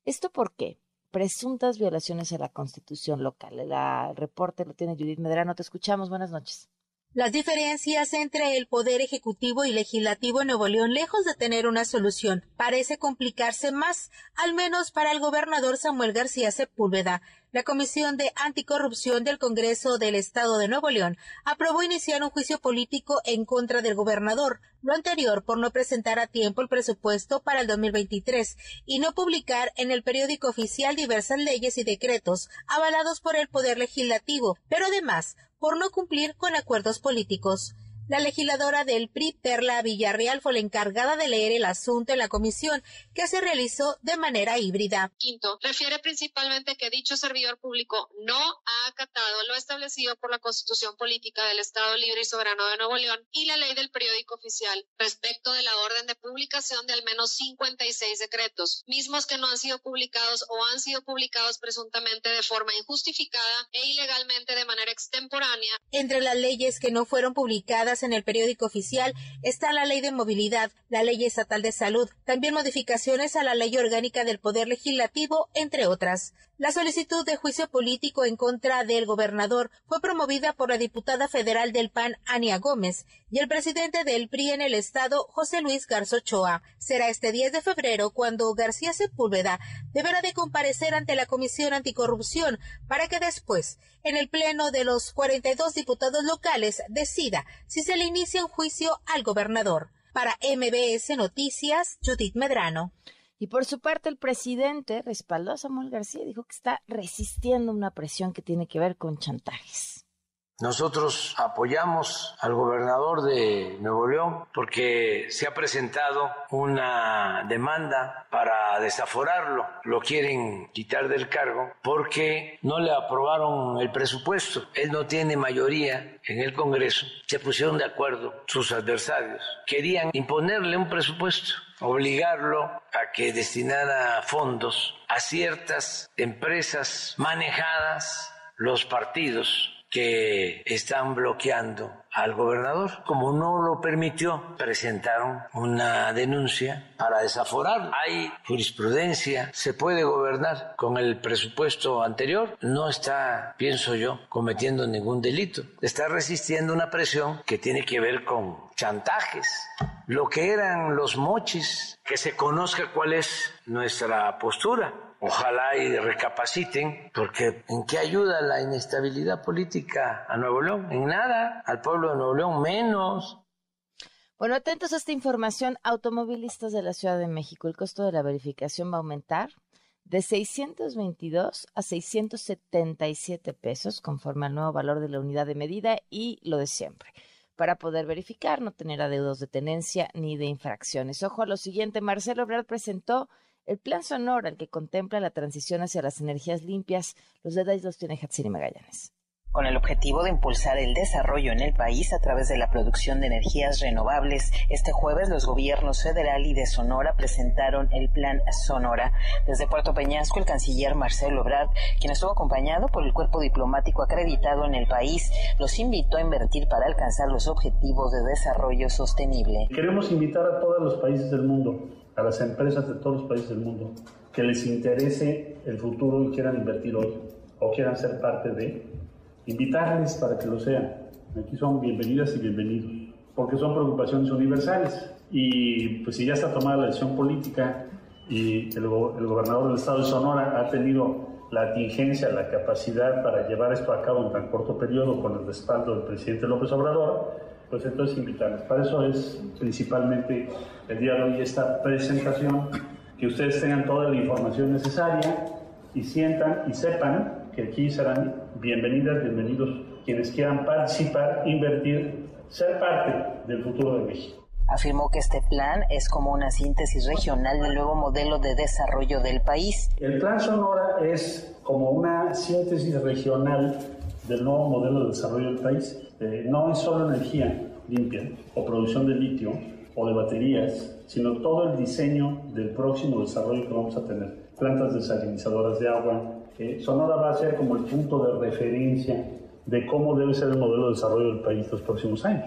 ¿Esto por qué? Presuntas violaciones a la constitución local. El reporte lo tiene Judith Medrano. Te escuchamos. Buenas noches. Las diferencias entre el Poder Ejecutivo y Legislativo en Nuevo León, lejos de tener una solución, parece complicarse más, al menos para el gobernador Samuel García Sepúlveda. La Comisión de Anticorrupción del Congreso del Estado de Nuevo León aprobó iniciar un juicio político en contra del gobernador, lo anterior por no presentar a tiempo el presupuesto para el 2023 y no publicar en el periódico oficial diversas leyes y decretos avalados por el Poder Legislativo, pero además por no cumplir con acuerdos políticos. La legisladora del PRI, Perla Villarreal, fue la encargada de leer el asunto en la comisión, que se realizó de manera híbrida. Quinto, refiere principalmente que dicho servidor público no ha acatado lo establecido por la Constitución Política del Estado Libre y Soberano de Nuevo León y la ley del periódico oficial respecto de la orden de publicación de al menos 56 decretos, mismos que no han sido publicados o han sido publicados presuntamente de forma injustificada e ilegalmente de manera extemporánea. Entre las leyes que no fueron publicadas en el periódico oficial está la Ley de Movilidad, la Ley Estatal de Salud, también modificaciones a la Ley Orgánica del Poder Legislativo, entre otras. La solicitud de juicio político en contra del gobernador fue promovida por la diputada federal del PAN, Ania Gómez, y el presidente del PRI en el estado, José Luis Garzochoa. Será este 10 de febrero cuando García Sepúlveda deberá de comparecer ante la Comisión Anticorrupción para que después, en el pleno de los 42 diputados locales, decida si se le inicia un juicio al gobernador. Para MBS Noticias, Judith Medrano. Y por su parte, el presidente respaldó a Samuel García y dijo que está resistiendo una presión que tiene que ver con chantajes. Nosotros apoyamos al gobernador de Nuevo León porque se ha presentado una demanda para desaforarlo. Lo quieren quitar del cargo porque no le aprobaron el presupuesto. Él no tiene mayoría en el Congreso. Se pusieron de acuerdo sus adversarios. Querían imponerle un presupuesto obligarlo a que destinara fondos a ciertas empresas manejadas los partidos que están bloqueando al gobernador. Como no lo permitió, presentaron una denuncia para desaforar. Hay jurisprudencia, se puede gobernar con el presupuesto anterior. No está, pienso yo, cometiendo ningún delito. Está resistiendo una presión que tiene que ver con chantajes, lo que eran los mochis, que se conozca cuál es nuestra postura Ojalá y recapaciten, porque ¿en qué ayuda la inestabilidad política a Nuevo León? En nada, al pueblo de Nuevo León menos. Bueno, atentos a esta información, automovilistas de la Ciudad de México, el costo de la verificación va a aumentar de 622 a 677 pesos conforme al nuevo valor de la unidad de medida y lo de siempre para poder verificar, no tener adeudos de tenencia ni de infracciones. Ojo a lo siguiente, Marcelo Obrador presentó el plan Sonora, el que contempla la transición hacia las energías limpias, los detalles los tiene Hatsini Magallanes con el objetivo de impulsar el desarrollo en el país a través de la producción de energías renovables. Este jueves los gobiernos federal y de Sonora presentaron el Plan Sonora. Desde Puerto Peñasco, el canciller Marcelo Ebrard, quien estuvo acompañado por el cuerpo diplomático acreditado en el país, los invitó a invertir para alcanzar los objetivos de desarrollo sostenible. Queremos invitar a todos los países del mundo a las empresas de todos los países del mundo que les interese el futuro y quieran invertir hoy o quieran ser parte de, invitarles para que lo sean. Aquí son bienvenidas y bienvenidos, porque son preocupaciones universales. Y pues si ya está tomada la decisión política y el, el gobernador del estado de Sonora ha tenido la atingencia, la capacidad para llevar esto a cabo en tan corto periodo con el respaldo del presidente López Obrador, pues entonces invitarles. Para eso es principalmente el día de hoy esta presentación, que ustedes tengan toda la información necesaria y sientan y sepan que aquí serán bienvenidas, bienvenidos quienes quieran participar, invertir, ser parte del futuro de México. Afirmó que este plan es como una síntesis regional del nuevo modelo de desarrollo del país. El plan Sonora es como una síntesis regional del nuevo modelo de desarrollo del país. Eh, no es solo energía limpia o producción de litio o de baterías, sino todo el diseño del próximo desarrollo que vamos a tener. Plantas desalinizadoras de agua. Eh, Sonora va a ser como el punto de referencia de cómo debe ser el modelo de desarrollo del país los próximos años.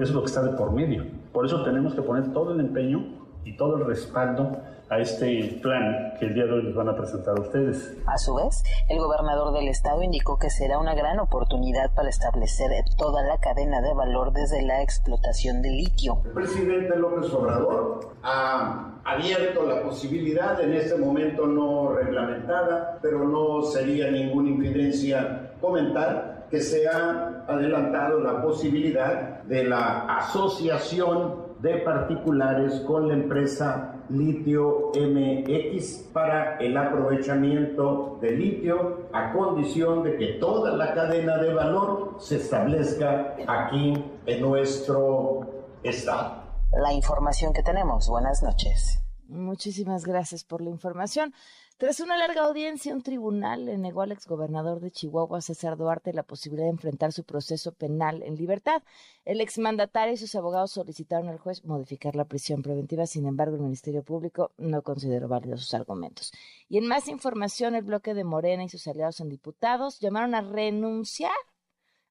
es lo que está de por medio. Por eso tenemos que poner todo el empeño y todo el respaldo a este plan que el día de hoy les van a presentar a ustedes. A su vez, el gobernador del estado indicó que será una gran oportunidad para establecer toda la cadena de valor desde la explotación de litio. El presidente López Obrador ha abierto la posibilidad, en este momento no reglamentada, pero no sería ninguna infidencia comentar que se ha adelantado la posibilidad de la asociación de particulares con la empresa Litio MX para el aprovechamiento de litio a condición de que toda la cadena de valor se establezca aquí en nuestro estado. La información que tenemos. Buenas noches. Muchísimas gracias por la información. Tras una larga audiencia, un tribunal le negó al exgobernador de Chihuahua, César Duarte, la posibilidad de enfrentar su proceso penal en libertad. El exmandatario y sus abogados solicitaron al juez modificar la prisión preventiva, sin embargo, el Ministerio Público no consideró válidos sus argumentos. Y en más información, el bloque de Morena y sus aliados en diputados llamaron a renunciar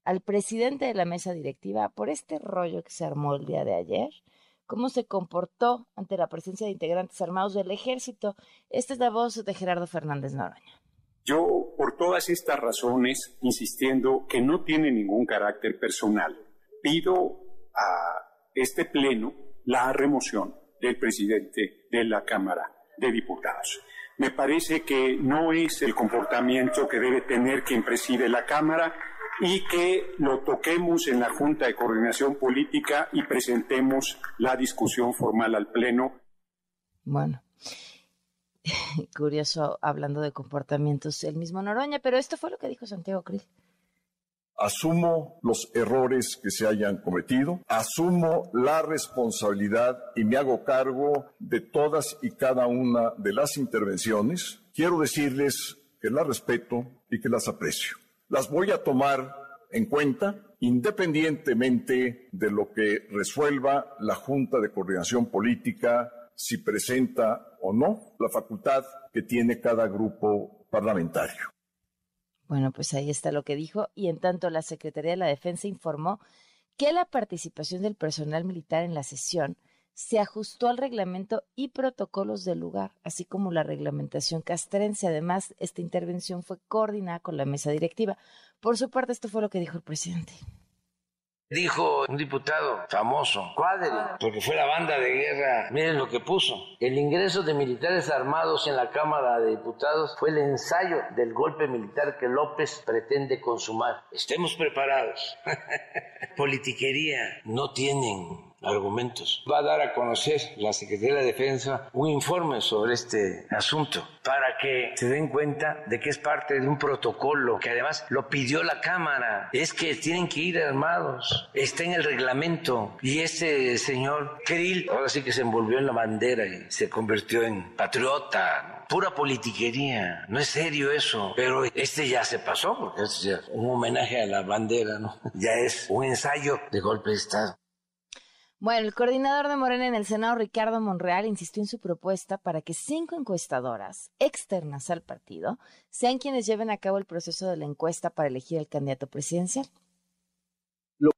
al presidente de la mesa directiva por este rollo que se armó el día de ayer cómo se comportó ante la presencia de integrantes armados del ejército. Esta es la voz de Gerardo Fernández Noroña. Yo, por todas estas razones, insistiendo que no tiene ningún carácter personal, pido a este Pleno la remoción del presidente de la Cámara de Diputados. Me parece que no es el comportamiento que debe tener quien preside la Cámara y que lo toquemos en la Junta de Coordinación Política y presentemos la discusión formal al Pleno. Bueno, curioso hablando de comportamientos el mismo Noroña, pero esto fue lo que dijo Santiago Cris. Asumo los errores que se hayan cometido, asumo la responsabilidad y me hago cargo de todas y cada una de las intervenciones. Quiero decirles que las respeto y que las aprecio las voy a tomar en cuenta independientemente de lo que resuelva la Junta de Coordinación Política, si presenta o no la facultad que tiene cada grupo parlamentario. Bueno, pues ahí está lo que dijo. Y en tanto, la Secretaría de la Defensa informó que la participación del personal militar en la sesión se ajustó al reglamento y protocolos del lugar, así como la reglamentación castrense. Además, esta intervención fue coordinada con la mesa directiva. Por su parte, esto fue lo que dijo el presidente. Dijo un diputado famoso, Cuadri, porque fue la banda de guerra, miren lo que puso. El ingreso de militares armados en la Cámara de Diputados fue el ensayo del golpe militar que López pretende consumar. Estemos preparados. Politiquería, no tienen argumentos. Va a dar a conocer la Secretaría de Defensa un informe sobre este asunto para que se den cuenta de que es parte de un protocolo que además lo pidió la Cámara. Es que tienen que ir armados. Está en el reglamento. Y este señor Krill ahora sí que se envolvió en la bandera y se convirtió en patriota. Pura politiquería, no es serio eso, pero este ya se pasó, porque es un homenaje a la bandera, ¿no? Ya es un ensayo de golpe de Estado. Bueno, el coordinador de Morena en el Senado, Ricardo Monreal, insistió en su propuesta para que cinco encuestadoras externas al partido sean quienes lleven a cabo el proceso de la encuesta para elegir al candidato presidencial. Lo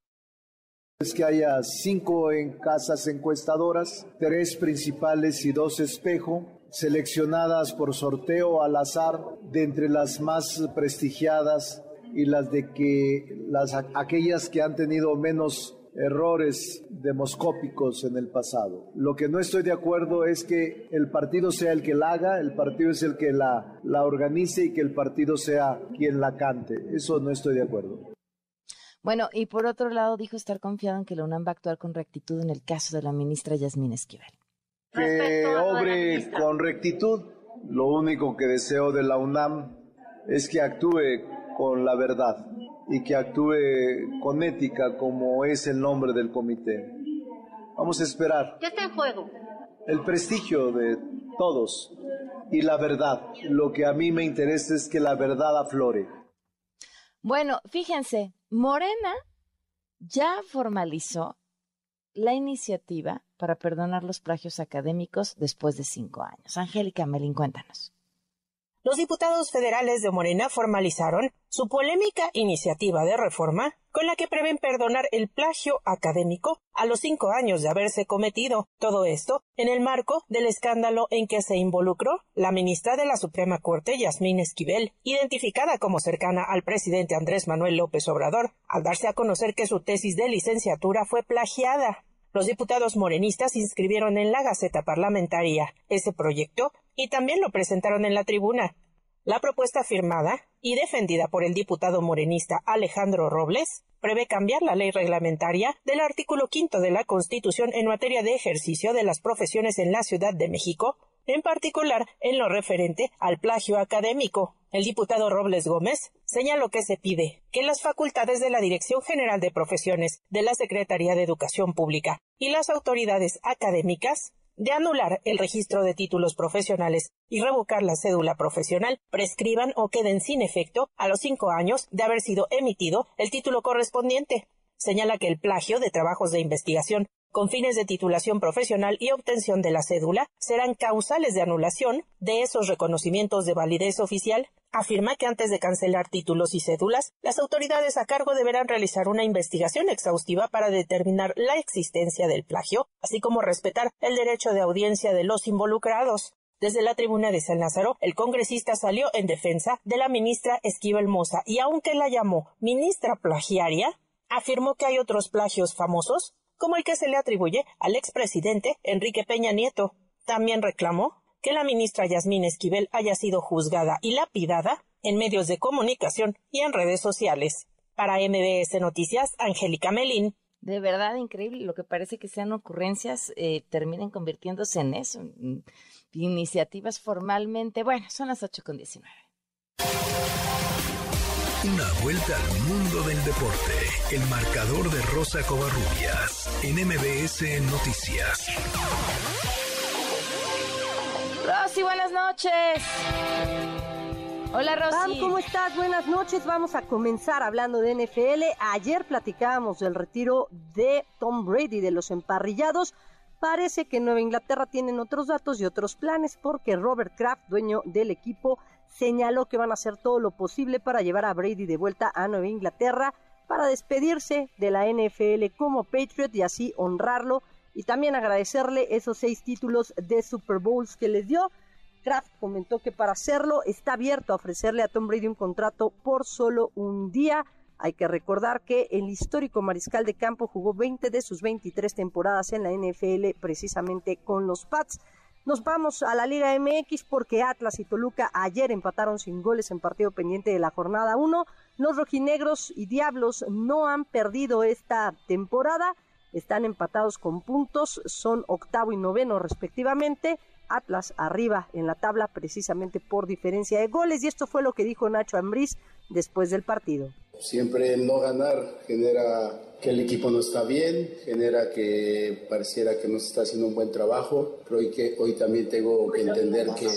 es que haya cinco en casas encuestadoras, tres principales y dos espejo, seleccionadas por sorteo al azar de entre las más prestigiadas y las de que las aquellas que han tenido menos errores demoscópicos en el pasado. Lo que no estoy de acuerdo es que el partido sea el que la haga, el partido es el que la, la organice y que el partido sea quien la cante. Eso no estoy de acuerdo. Bueno, y por otro lado dijo estar confiado en que la UNAM va a actuar con rectitud en el caso de la ministra Yasmín Esquivel. Que obre con rectitud. Lo único que deseo de la UNAM es que actúe con la verdad y que actúe con ética como es el nombre del comité. Vamos a esperar. ¿Qué está en juego? El prestigio de todos y la verdad. Lo que a mí me interesa es que la verdad aflore. Bueno, fíjense, Morena ya formalizó la iniciativa para perdonar los plagios académicos después de cinco años. Angélica Melín, cuéntanos los diputados federales de Morena formalizaron su polémica iniciativa de reforma con la que prevén perdonar el plagio académico a los cinco años de haberse cometido. Todo esto en el marco del escándalo en que se involucró la ministra de la Suprema Corte, Yasmín Esquivel, identificada como cercana al presidente Andrés Manuel López Obrador, al darse a conocer que su tesis de licenciatura fue plagiada. Los diputados morenistas inscribieron en la Gaceta Parlamentaria ese proyecto y también lo presentaron en la tribuna. La propuesta firmada y defendida por el diputado morenista Alejandro Robles prevé cambiar la ley reglamentaria del artículo quinto de la Constitución en materia de ejercicio de las profesiones en la Ciudad de México, en particular en lo referente al plagio académico. El diputado Robles Gómez señaló que se pide que las facultades de la Dirección General de Profesiones de la Secretaría de Educación Pública y las autoridades académicas de anular el registro de títulos profesionales y revocar la cédula profesional prescriban o queden sin efecto a los cinco años de haber sido emitido el título correspondiente. Señala que el plagio de trabajos de investigación con fines de titulación profesional y obtención de la cédula serán causales de anulación de esos reconocimientos de validez oficial. Afirma que antes de cancelar títulos y cédulas, las autoridades a cargo deberán realizar una investigación exhaustiva para determinar la existencia del plagio, así como respetar el derecho de audiencia de los involucrados. Desde la tribuna de San Lázaro, el congresista salió en defensa de la ministra Esquivel Moza y aunque la llamó ministra plagiaria, afirmó que hay otros plagios famosos como el que se le atribuye al expresidente Enrique Peña Nieto. También reclamó que la ministra Yasmín Esquivel haya sido juzgada y lapidada en medios de comunicación y en redes sociales. Para MBS Noticias, Angélica Melín. De verdad increíble, lo que parece que sean ocurrencias eh, terminen convirtiéndose en eso, iniciativas formalmente. Bueno, son las 8 con 19. Una vuelta al mundo del deporte. El marcador de Rosa Covarrubias en MBS Noticias. Rosy, buenas noches. Hola Rosy. ¿Cómo estás? Buenas noches. Vamos a comenzar hablando de NFL. Ayer platicábamos del retiro de Tom Brady de los emparrillados. Parece que en Nueva Inglaterra tienen otros datos y otros planes porque Robert Kraft, dueño del equipo, señaló que van a hacer todo lo posible para llevar a Brady de vuelta a Nueva Inglaterra para despedirse de la NFL como Patriot y así honrarlo y también agradecerle esos seis títulos de Super Bowls que les dio. Kraft comentó que para hacerlo está abierto a ofrecerle a Tom Brady un contrato por solo un día. Hay que recordar que el histórico mariscal de campo jugó 20 de sus 23 temporadas en la NFL precisamente con los Pats. Nos vamos a la Liga MX porque Atlas y Toluca ayer empataron sin goles en partido pendiente de la jornada 1. Los rojinegros y diablos no han perdido esta temporada, están empatados con puntos, son octavo y noveno respectivamente. Atlas arriba en la tabla precisamente por diferencia de goles y esto fue lo que dijo Nacho Ambriz después del partido. Siempre no ganar genera que el equipo no está bien, genera que pareciera que no se está haciendo un buen trabajo, pero hoy, que, hoy también tengo que entender que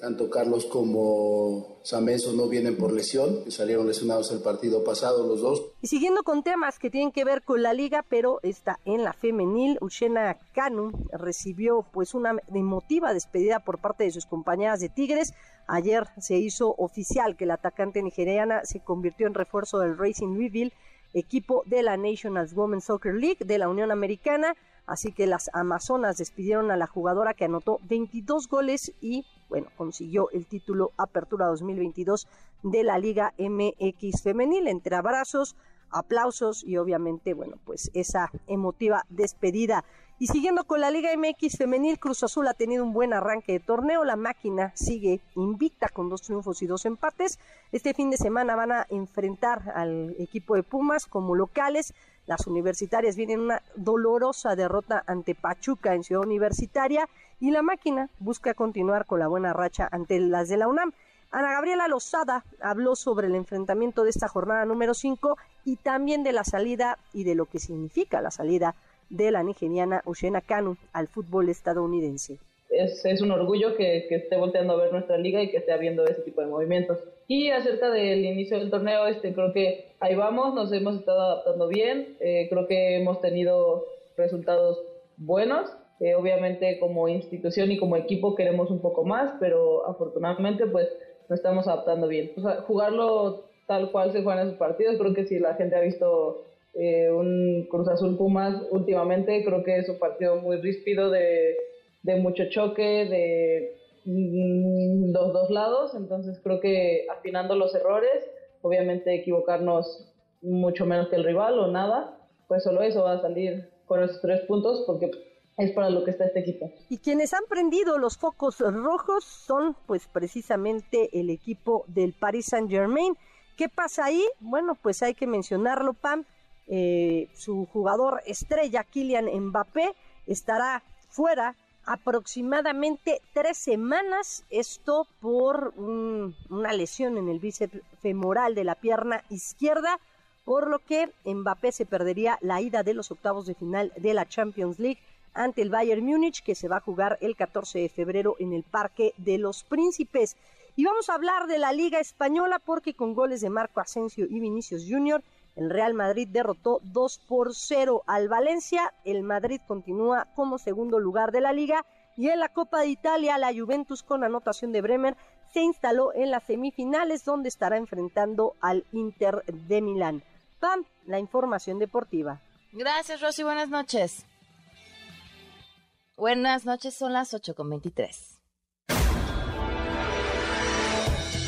tanto Carlos como Sameso no vienen por lesión, que salieron lesionados el partido pasado los dos. Y siguiendo con temas que tienen que ver con la liga, pero está en la femenil, Ushena Kanu recibió pues una emotiva despedida por parte de sus compañeras de Tigres, Ayer se hizo oficial que la atacante nigeriana se convirtió en refuerzo del Racing Louisville, equipo de la National Women's Soccer League de la Unión Americana. Así que las Amazonas despidieron a la jugadora que anotó 22 goles y, bueno, consiguió el título Apertura 2022 de la Liga MX Femenil. Entre abrazos, aplausos y obviamente, bueno, pues esa emotiva despedida. Y siguiendo con la Liga MX femenil, Cruz Azul ha tenido un buen arranque de torneo. La máquina sigue invicta con dos triunfos y dos empates. Este fin de semana van a enfrentar al equipo de Pumas como locales. Las universitarias vienen una dolorosa derrota ante Pachuca en Ciudad Universitaria y la máquina busca continuar con la buena racha ante las de la UNAM. Ana Gabriela Lozada habló sobre el enfrentamiento de esta jornada número 5 y también de la salida y de lo que significa la salida de la nigeriana Ushena Kanu al fútbol estadounidense. Es, es, un orgullo que, que, esté volteando a ver nuestra liga y que esté habiendo ese tipo de movimientos. Y acerca del inicio del torneo, este, creo que ahí vamos, nos hemos estado adaptando bien, eh, creo que hemos tenido resultados buenos. Eh, obviamente como institución y como equipo queremos un poco más, pero afortunadamente pues nos estamos adaptando bien. Jugarlo tal cual se juegan esos partidos, creo que si la gente ha visto eh, un Cruz Azul Pumas últimamente. Creo que es un partido muy ríspido, de, de mucho choque, de mm, los dos lados. Entonces creo que afinando los errores, obviamente equivocarnos mucho menos que el rival o nada, pues solo eso va a salir con esos tres puntos porque es para lo que está este equipo. Y quienes han prendido los focos rojos son pues precisamente el equipo del Paris Saint Germain. ¿Qué pasa ahí? Bueno, pues hay que mencionarlo, Pam. Eh, su jugador estrella, Kylian Mbappé, estará fuera aproximadamente tres semanas, esto por una lesión en el bíceps femoral de la pierna izquierda, por lo que Mbappé se perdería la ida de los octavos de final de la Champions League ante el Bayern Múnich, que se va a jugar el 14 de febrero en el Parque de los Príncipes. Y vamos a hablar de la Liga Española porque con goles de Marco Asensio y Vinicius Jr., el Real Madrid derrotó 2 por 0 al Valencia. El Madrid continúa como segundo lugar de la liga. Y en la Copa de Italia, la Juventus con anotación de Bremer se instaló en las semifinales donde estará enfrentando al Inter de Milán. Pam, la información deportiva. Gracias, Rosy. Buenas noches. Buenas noches, son las 8.23.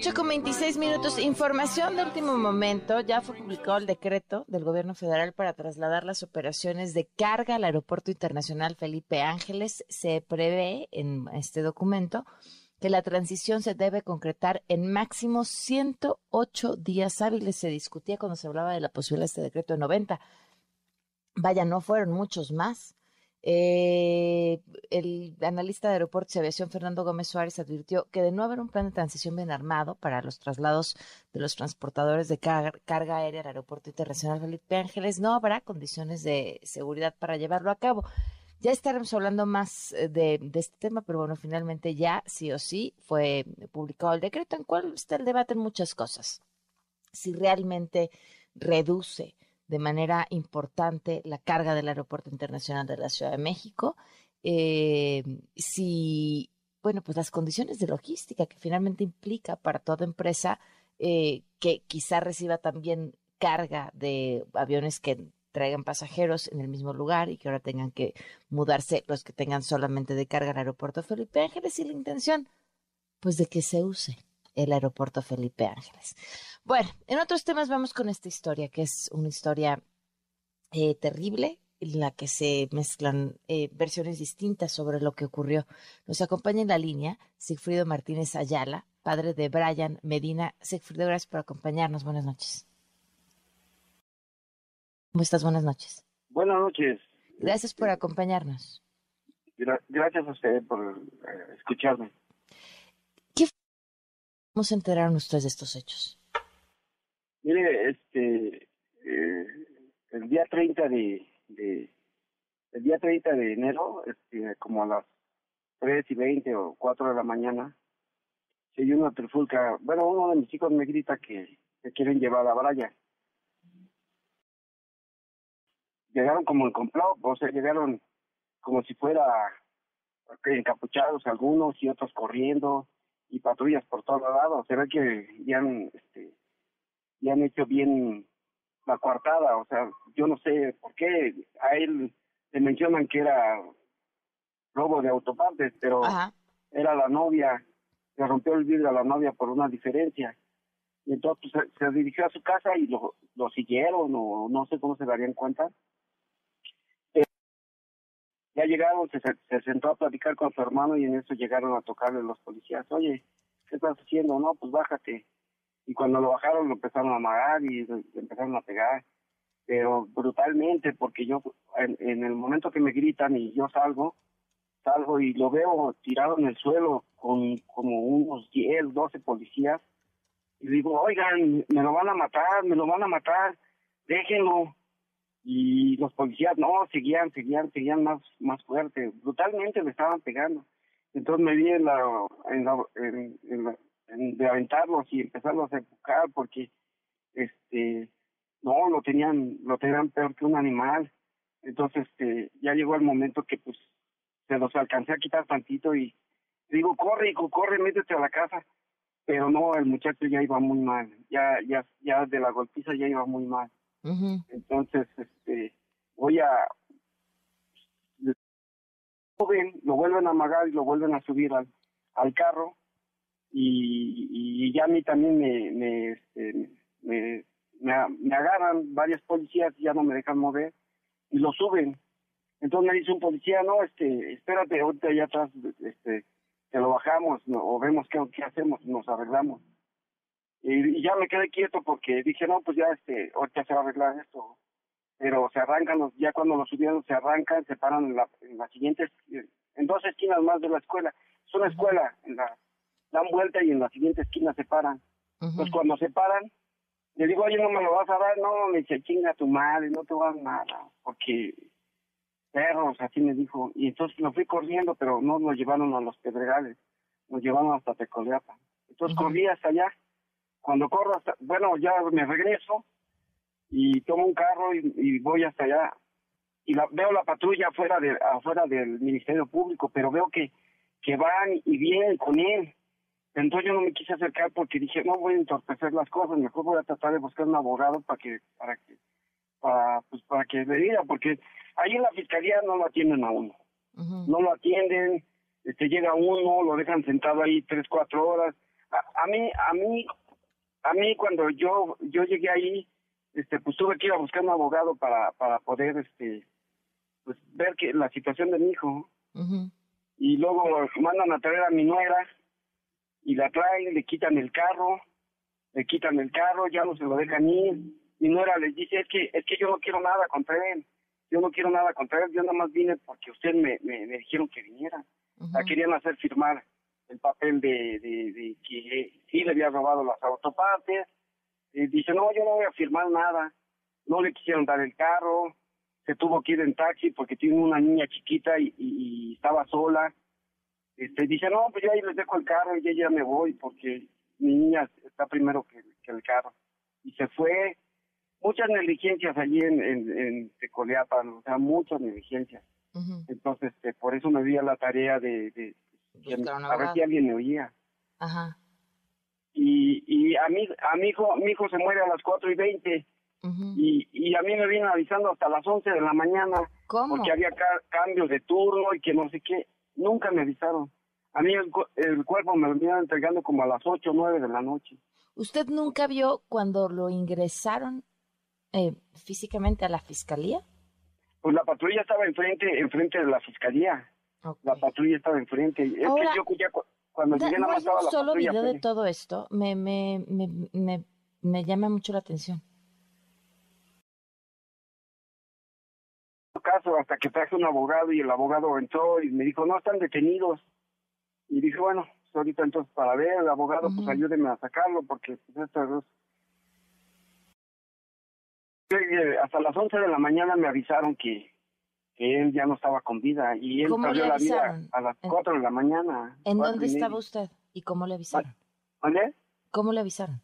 8 con 26 minutos. Información de último momento. Ya fue publicado el decreto del gobierno federal para trasladar las operaciones de carga al Aeropuerto Internacional Felipe Ángeles. Se prevé en este documento que la transición se debe concretar en máximo 108 días hábiles. Se discutía cuando se hablaba de la posibilidad de este decreto de 90. Vaya, no fueron muchos más. Eh, el analista de aeropuertos y aviación Fernando Gómez Suárez advirtió que de no haber un plan de transición bien armado para los traslados de los transportadores de carga aérea al aeropuerto internacional Felipe Ángeles, no habrá condiciones de seguridad para llevarlo a cabo. Ya estaremos hablando más eh, de, de, este tema, pero bueno, finalmente ya sí o sí fue publicado el decreto en cual está el debate en muchas cosas. Si realmente reduce de manera importante la carga del Aeropuerto Internacional de la Ciudad de México. Eh, si, bueno, pues las condiciones de logística que finalmente implica para toda empresa eh, que quizá reciba también carga de aviones que traigan pasajeros en el mismo lugar y que ahora tengan que mudarse los que tengan solamente de carga al aeropuerto Felipe Ángeles y la intención, pues de que se use el aeropuerto Felipe Ángeles. Bueno, en otros temas vamos con esta historia, que es una historia eh, terrible, en la que se mezclan eh, versiones distintas sobre lo que ocurrió. Nos acompaña en la línea Sigfrido Martínez Ayala, padre de Brian Medina. Sigfrido, gracias por acompañarnos. Buenas noches. ¿Cómo estás? Buenas noches. Buenas noches. Gracias por acompañarnos. gracias a usted por eh, escucharme. ¿Qué ¿Cómo se enteraron ustedes de estos hechos? Mire, este, eh, el día 30 de, el día 30 de enero, este, como a las 3 y 20 o 4 de la mañana, se dio una trifulca. Bueno, uno de mis hijos me grita que, que quieren llevar a Braya. Llegaron como en complot, o sea, llegaron como si fuera encapuchados algunos y otros corriendo y patrullas por todos lados. Se ve que ya este, y han hecho bien la coartada, o sea, yo no sé por qué a él le mencionan que era robo de autopartes, pero era la novia, le rompió el vidrio a la novia por una diferencia. Y entonces pues, se, dirigió a su casa y lo, lo siguieron, o no sé cómo se darían cuenta. Ya llegaron, se, se sentó a platicar con su hermano y en eso llegaron a tocarle los policías. Oye, ¿qué estás haciendo? No, pues bájate y cuando lo bajaron lo empezaron a amagar y empezaron a pegar, pero brutalmente, porque yo en, el momento que me gritan y yo salgo, salgo y lo veo tirado en el suelo con como unos 10, 12 policías, y digo, oigan, me lo van a matar, me lo van a matar, déjenlo. Y los policías no, seguían, seguían, seguían más, más fuerte, brutalmente me estaban pegando. Entonces me vi en la, en la, en la de aventarlos y empezarlos a empujar porque este no lo tenían lo tenían peor que un animal. Entonces este ya llegó el momento que pues se los alcancé a quitar tantito y digo corre hijo corre métete a la casa pero no el muchacho ya iba muy mal ya ya ya de la golpiza ya iba muy mal entonces este voy a lo vuelven a amagar y lo vuelven a subir al, al carro y, y ya a mí también me, me, este, me, me, agarran varias policías y ya no me dejan mover y lo suben. Entonces me dice un policía, no, este, espérate, ahorita allá atrás, este, te lo bajamos o vemos qué, qué hacemos, nos arreglamos. Y, ya me quedé quieto porque dije, no, pues ya, este, ahorita se va a arreglar esto. Pero se arrancan, los, ya cuando lo subieron, se arrancan, se paran en, la, en las siguientes, en dos esquinas más de la escuela. Es una escuela, en la dan vuelta y en la siguiente esquina se paran. Pues cuando se paran, le digo, oye, no me lo vas a dar, no, me dice, chinga tu madre, no te vas nada, porque perros, así me dijo. Y entonces lo fui corriendo, pero no nos llevaron a los pedregales, nos llevaron hasta Tecoleapa. Entonces corrí hasta allá. Cuando corro hasta, bueno, ya me regreso y tomo un carro y, voy hasta allá. Y la, veo la patrulla afuera, de, afuera del Ministerio Público, pero veo que, que van y vienen con él. Entonces yo no me quise acercar porque dije, no voy a entorpecer las cosas, mejor voy a tratar de buscar un abogado para que, para que, para, pues para que le diga, porque ahí en la fiscalía no lo atienden a uno. No lo atienden, este llega uno, lo dejan sentado ahí tres, cuatro horas. A, mí, a mí, a mí cuando yo, yo llegué ahí, este, pues tuve que ir a buscar un abogado para, para poder, este, pues ver que la situación de mi hijo. Y luego mandan a traer a mi nuera, y la traen, le quitan el carro, le quitan el carro, ya no se lo dejan ir. Mi nuera les dice, es que, es que yo no quiero nada contra él, yo no quiero nada contra él, yo nada más vine porque usted me, me, dijeron que viniera. La querían hacer firmar el papel de, de, que sí le había robado las autopartes. Y dice, no, yo no voy a firmar nada. No le quisieron dar el carro, se tuvo que ir en taxi porque tiene una niña chiquita y, estaba sola. Este, dice, no, pues yo ahí les dejo el carro y ya me voy porque mi niña está primero que, el carro. Y se fue. Muchas negligencias allí en, en, en o sea, muchas negligencias. Entonces, este, por eso me di a la tarea de, de, a ver si alguien me oía. Ajá. Y, y a, mí, a mi hijo, mi hijo se muere a las 4 y 20 y, y a mí me vienen avisando hasta las 11 de la mañana. Porque había cambios de turno y que no sé qué. Nunca me avisaron. A mí el, el cuerpo me lo vinieron entregando como a las 8 o 9 de la noche. ¿Usted nunca vio cuando lo ingresaron eh, físicamente a la fiscalía? Pues la patrulla estaba enfrente, enfrente de la fiscalía. La patrulla estaba enfrente. Es que yo ya cuando llegué no hay un solo video de todo esto. Me, me, me, me, me llama mucho la atención. caso hasta que traje un abogado y el abogado entró y me dijo, no, están detenidos. Y dije, bueno, pues ahorita entonces para ver, el abogado, pues ayúdeme a sacarlo porque pues, estos Hasta las 11 de la mañana me avisaron que, que él ya no estaba con vida y él perdió la vida a las 4 de la mañana. ¿En dónde estaba usted y cómo le avisaron? ¿Dónde? ¿Cómo le avisaron?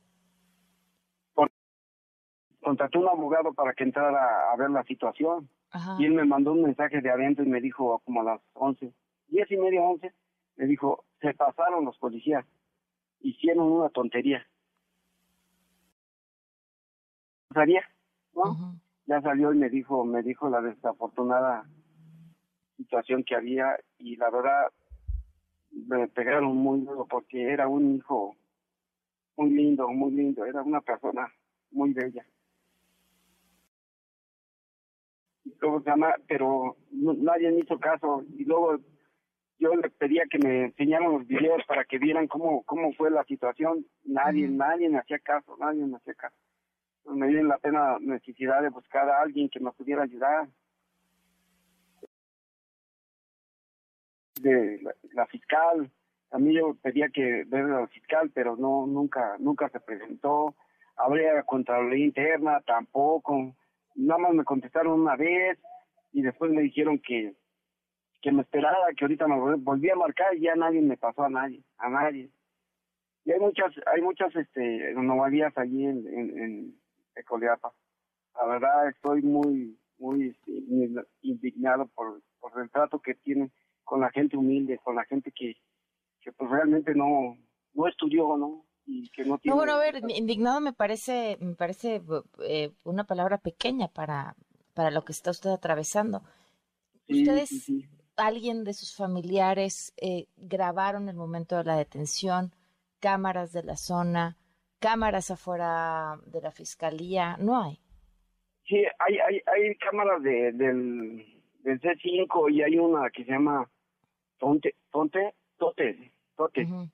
contrató un abogado para que entrara a ver la situación. Y él me mandó un mensaje de adentro y me dijo como a las once, diez y media, once, me dijo, se pasaron los policías, hicieron una tontería. ¿Sabía? ¿No? Ya salió y me dijo, me dijo la desafortunada situación que había y la verdad me pegaron muy duro porque era un hijo muy lindo, muy lindo, era una persona muy bella. ¿cómo se llama? Pero nadie me hizo caso y luego yo le pedía que me enseñaran los videos para que vieran cómo cómo fue la situación. Nadie, nadie me hacía caso, nadie me hacía caso. Me dio la pena necesidad de buscar a alguien que me pudiera ayudar. De la, fiscal, a mí yo pedía que ver a la fiscal, pero no nunca nunca se presentó. Habría Contraloría Interna, tampoco nada más me contestaron una vez y después me dijeron que que me esperara, que ahorita me volví a marcar y ya nadie me pasó a nadie, a nadie. Y hay muchas, hay muchas este anomalías allí en, en Ecoleapa. La verdad estoy muy, muy este, indignado por, por el trato que tienen con la gente humilde, con la gente que, que pues realmente no, no estudió, ¿no? no bueno, a ver, indignado me parece, me parece eh, una palabra pequeña para, para lo que está usted atravesando. ¿Ustedes, alguien de sus familiares, eh, grabaron el momento de la detención, cámaras de la zona, cámaras afuera de la fiscalía? No hay. Sí, hay, hay, hay cámaras de, del, del C5 y hay una que se llama Tonte, Tonte, Tote, Tote. Uh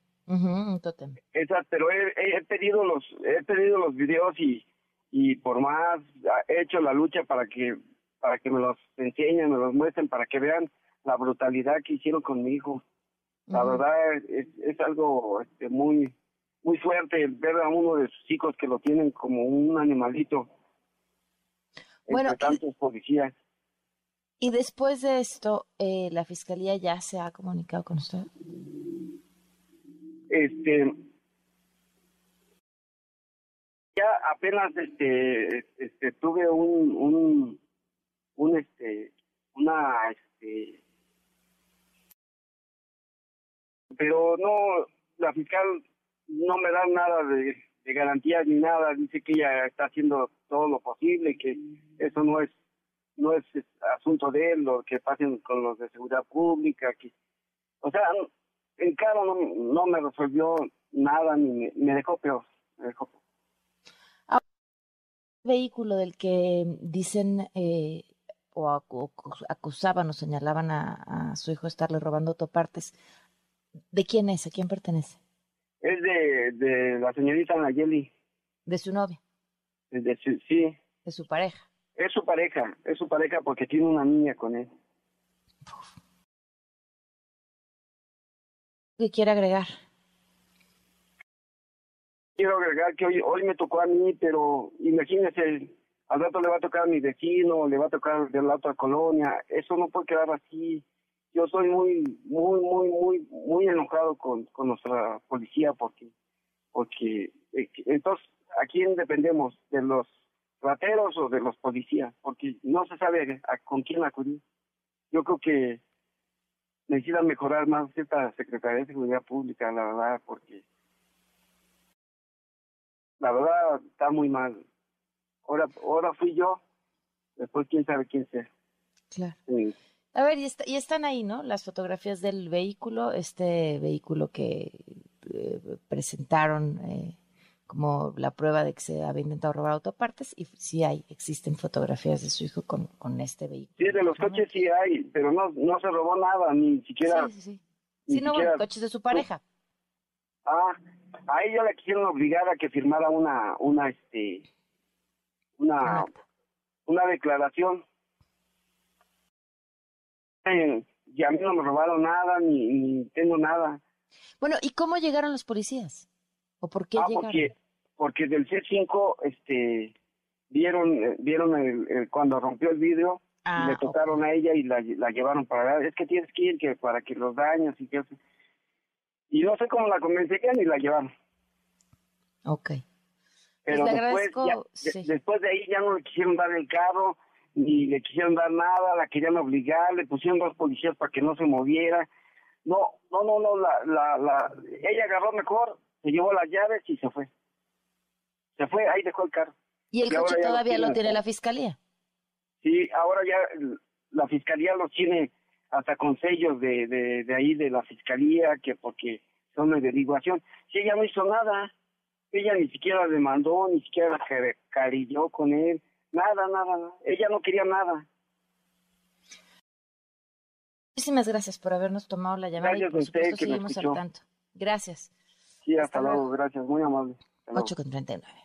pero he, pedido los he pedido los videos y y por más he hecho la lucha para que para que me los enseñen, me los muestren, para que vean la brutalidad que hicieron con mi hijo. La verdad es, es algo este, muy muy fuerte ver a uno de sus hijos que lo tienen como un animalito. Bueno, entre tantos policías. Y después de esto, eh, ¿la fiscalía ya se ha comunicado con usted? este ya apenas este este tuve un un un este una este pero no la fiscal no me da nada de, garantías ni nada dice que ella está haciendo todo lo posible que eso no es no es asunto de él lo que pasen con los de seguridad pública que o sea el carro no, no me resolvió nada ni me, dejó peor. Me dejó vehículo del que dicen eh, o acusaban o señalaban a, su hijo estarle robando autopartes, ¿de quién es? ¿A quién pertenece? Es de, de la señorita Nayeli. ¿De su novia? De, su, sí. ¿De su pareja? Es su pareja, es su pareja porque tiene una niña con él. ¿Qué quiere agregar? Quiero agregar que hoy, hoy me tocó a mí, pero imagínese, al rato le va a tocar a mi vecino, le va a tocar de la otra colonia. Eso no puede quedar así. Yo soy muy, muy, muy, muy, muy enojado con, con nuestra policía porque, porque, eh, entonces, ¿a quién dependemos? ¿De los rateros o de los policías? Porque no se sabe a, con quién acudir. Yo creo que necesitan mejorar más esta Secretaría de Seguridad Pública, la verdad, porque la verdad está muy mal. Ahora, ahora fui yo, después quién sabe quién sea. Claro. A ver, y, y, están ahí, ¿no? Las fotografías del vehículo, este vehículo que eh, presentaron eh, como la prueba de que se había intentado robar autopartes, y sí hay, existen fotografías de su hijo con, con este vehículo. Sí, de los coches sí hay, pero no, no se robó nada, ni siquiera... Sí, sí, sí. Sí, no, bueno, coches de su pareja. Ah, a ella la quisieron obligar a que firmara una, una, este, una, una declaración. Eh, y a mí no me robaron nada, ni, ni tengo nada. Bueno, ¿y cómo llegaron los policías? ¿O por qué ah, llegaron? Porque, porque del C5, este, vieron, eh, vieron el, cuando rompió el vidrio, ah, le tocaron a ella y la, la llevaron para allá. Es que tienes que ir que para que los daños y que Y no sé cómo la convencerían y la llevaron. Ok. Pero pues después, ya, de, después de ahí ya no le quisieron dar el carro, ni le quisieron dar nada, la querían obligar, le pusieron dos policías para que no se moviera. No, no, no, no, la, la, la, ella agarró mejor, se llevó las llaves y se fue. Se fue, ahí dejó el carro. ¿Y el coche todavía lo tiene la fiscalía? Sí, ahora ya la fiscalía lo tiene hasta con sellos de, de, de ahí de la fiscalía, que porque son de averiguación. Si ella no hizo nada, ella ni siquiera demandó, ni siquiera se cariñó con él, nada, nada, ella no quería nada. Muchísimas gracias por habernos tomado la llamada gracias y por a usted supuesto seguimos al tanto. Gracias. Sí, hasta, hasta luego. luego, gracias, muy amable. 8 con 39.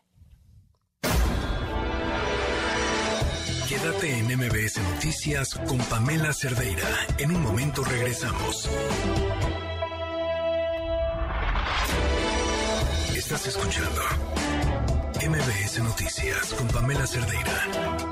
Quédate en MBS Noticias con Pamela Cerdeira. En un momento regresamos. Estás escuchando MBS Noticias con Pamela Cerdeira.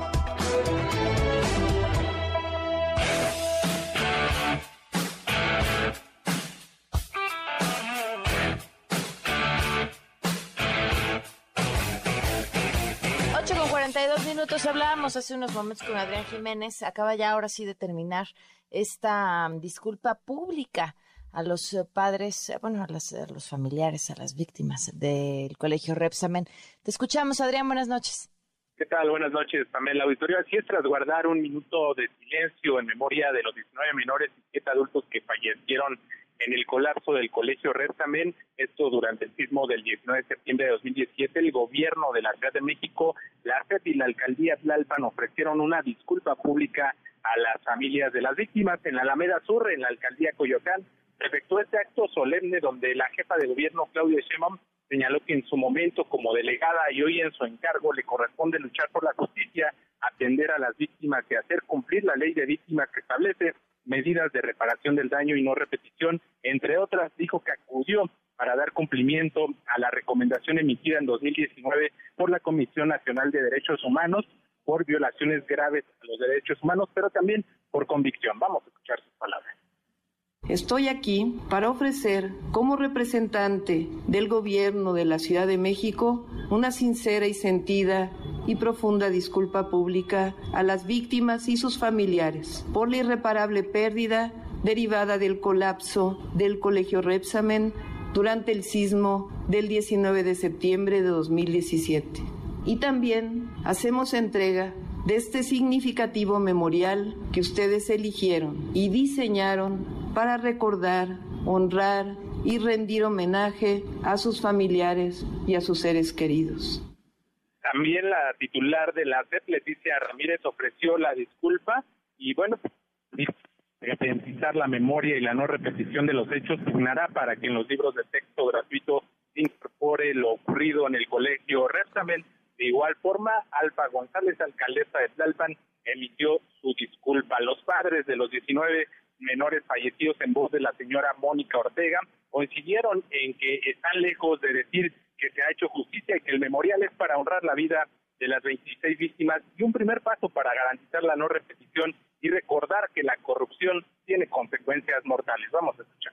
42 minutos. Hablábamos hace unos momentos con Adrián Jiménez. Acaba ya ahora sí de terminar esta um, disculpa pública a los eh, padres, eh, bueno, a, las, a, los familiares, a las víctimas del colegio Repsamen. Te escuchamos, Adrián, buenas noches. ¿Qué tal? Buenas noches, Pamela Auditorio. Así es, tras guardar un minuto de silencio en memoria de los 19 menores y 7 adultos que fallecieron en el colapso del colegio Repsamen, esto durante el sismo del 19 de septiembre de 2017, el gobierno de la Ciudad de México, la FED y la alcaldía Tlalpan ofrecieron una disculpa pública a las familias de las víctimas en la Alameda Sur, en la alcaldía Coyoacán, efectuó este acto solemne donde la jefa de gobierno, Claudia Sheinbaum, señaló que en su momento como delegada y hoy en su encargo le corresponde luchar por la justicia, atender a las víctimas y hacer cumplir la ley de víctimas que establece medidas de reparación del daño y no repetición, entre otras, dijo que acudió para dar cumplimiento a la recomendación emitida en 2019 por la Comisión Nacional de Derechos Humanos por violaciones graves a los derechos humanos, pero también por convicción. Vamos a escuchar sus palabras. Estoy aquí para ofrecer, como representante del Gobierno de la Ciudad de México, una sincera y sentida y profunda disculpa pública a las víctimas y sus familiares por la irreparable pérdida derivada del colapso del Colegio Repsamen durante el sismo del 19 de septiembre de 2017. Y también hacemos entrega de este significativo memorial que ustedes eligieron y diseñaron para recordar, honrar y rendir homenaje a sus familiares y a sus seres queridos. También la titular de la CEP, Leticia Ramírez, ofreció la disculpa y bueno, garantizar la memoria y la no repetición de los hechos pugnará para que en los libros de texto gratuito se incorpore lo ocurrido en el colegio Repsamen. De igual reforma, Alfa González, alcaldesa de Tlalpan, emitió su disculpa. Los padres de los 19 menores fallecidos en voz de la señora Mónica Ortega coincidieron en que están lejos de decir que se ha hecho justicia y que el memorial es para honrar la vida de las 26 víctimas y un primer paso para garantizar la no repetición y recordar que la corrupción tiene consecuencias mortales. Vamos a escuchar.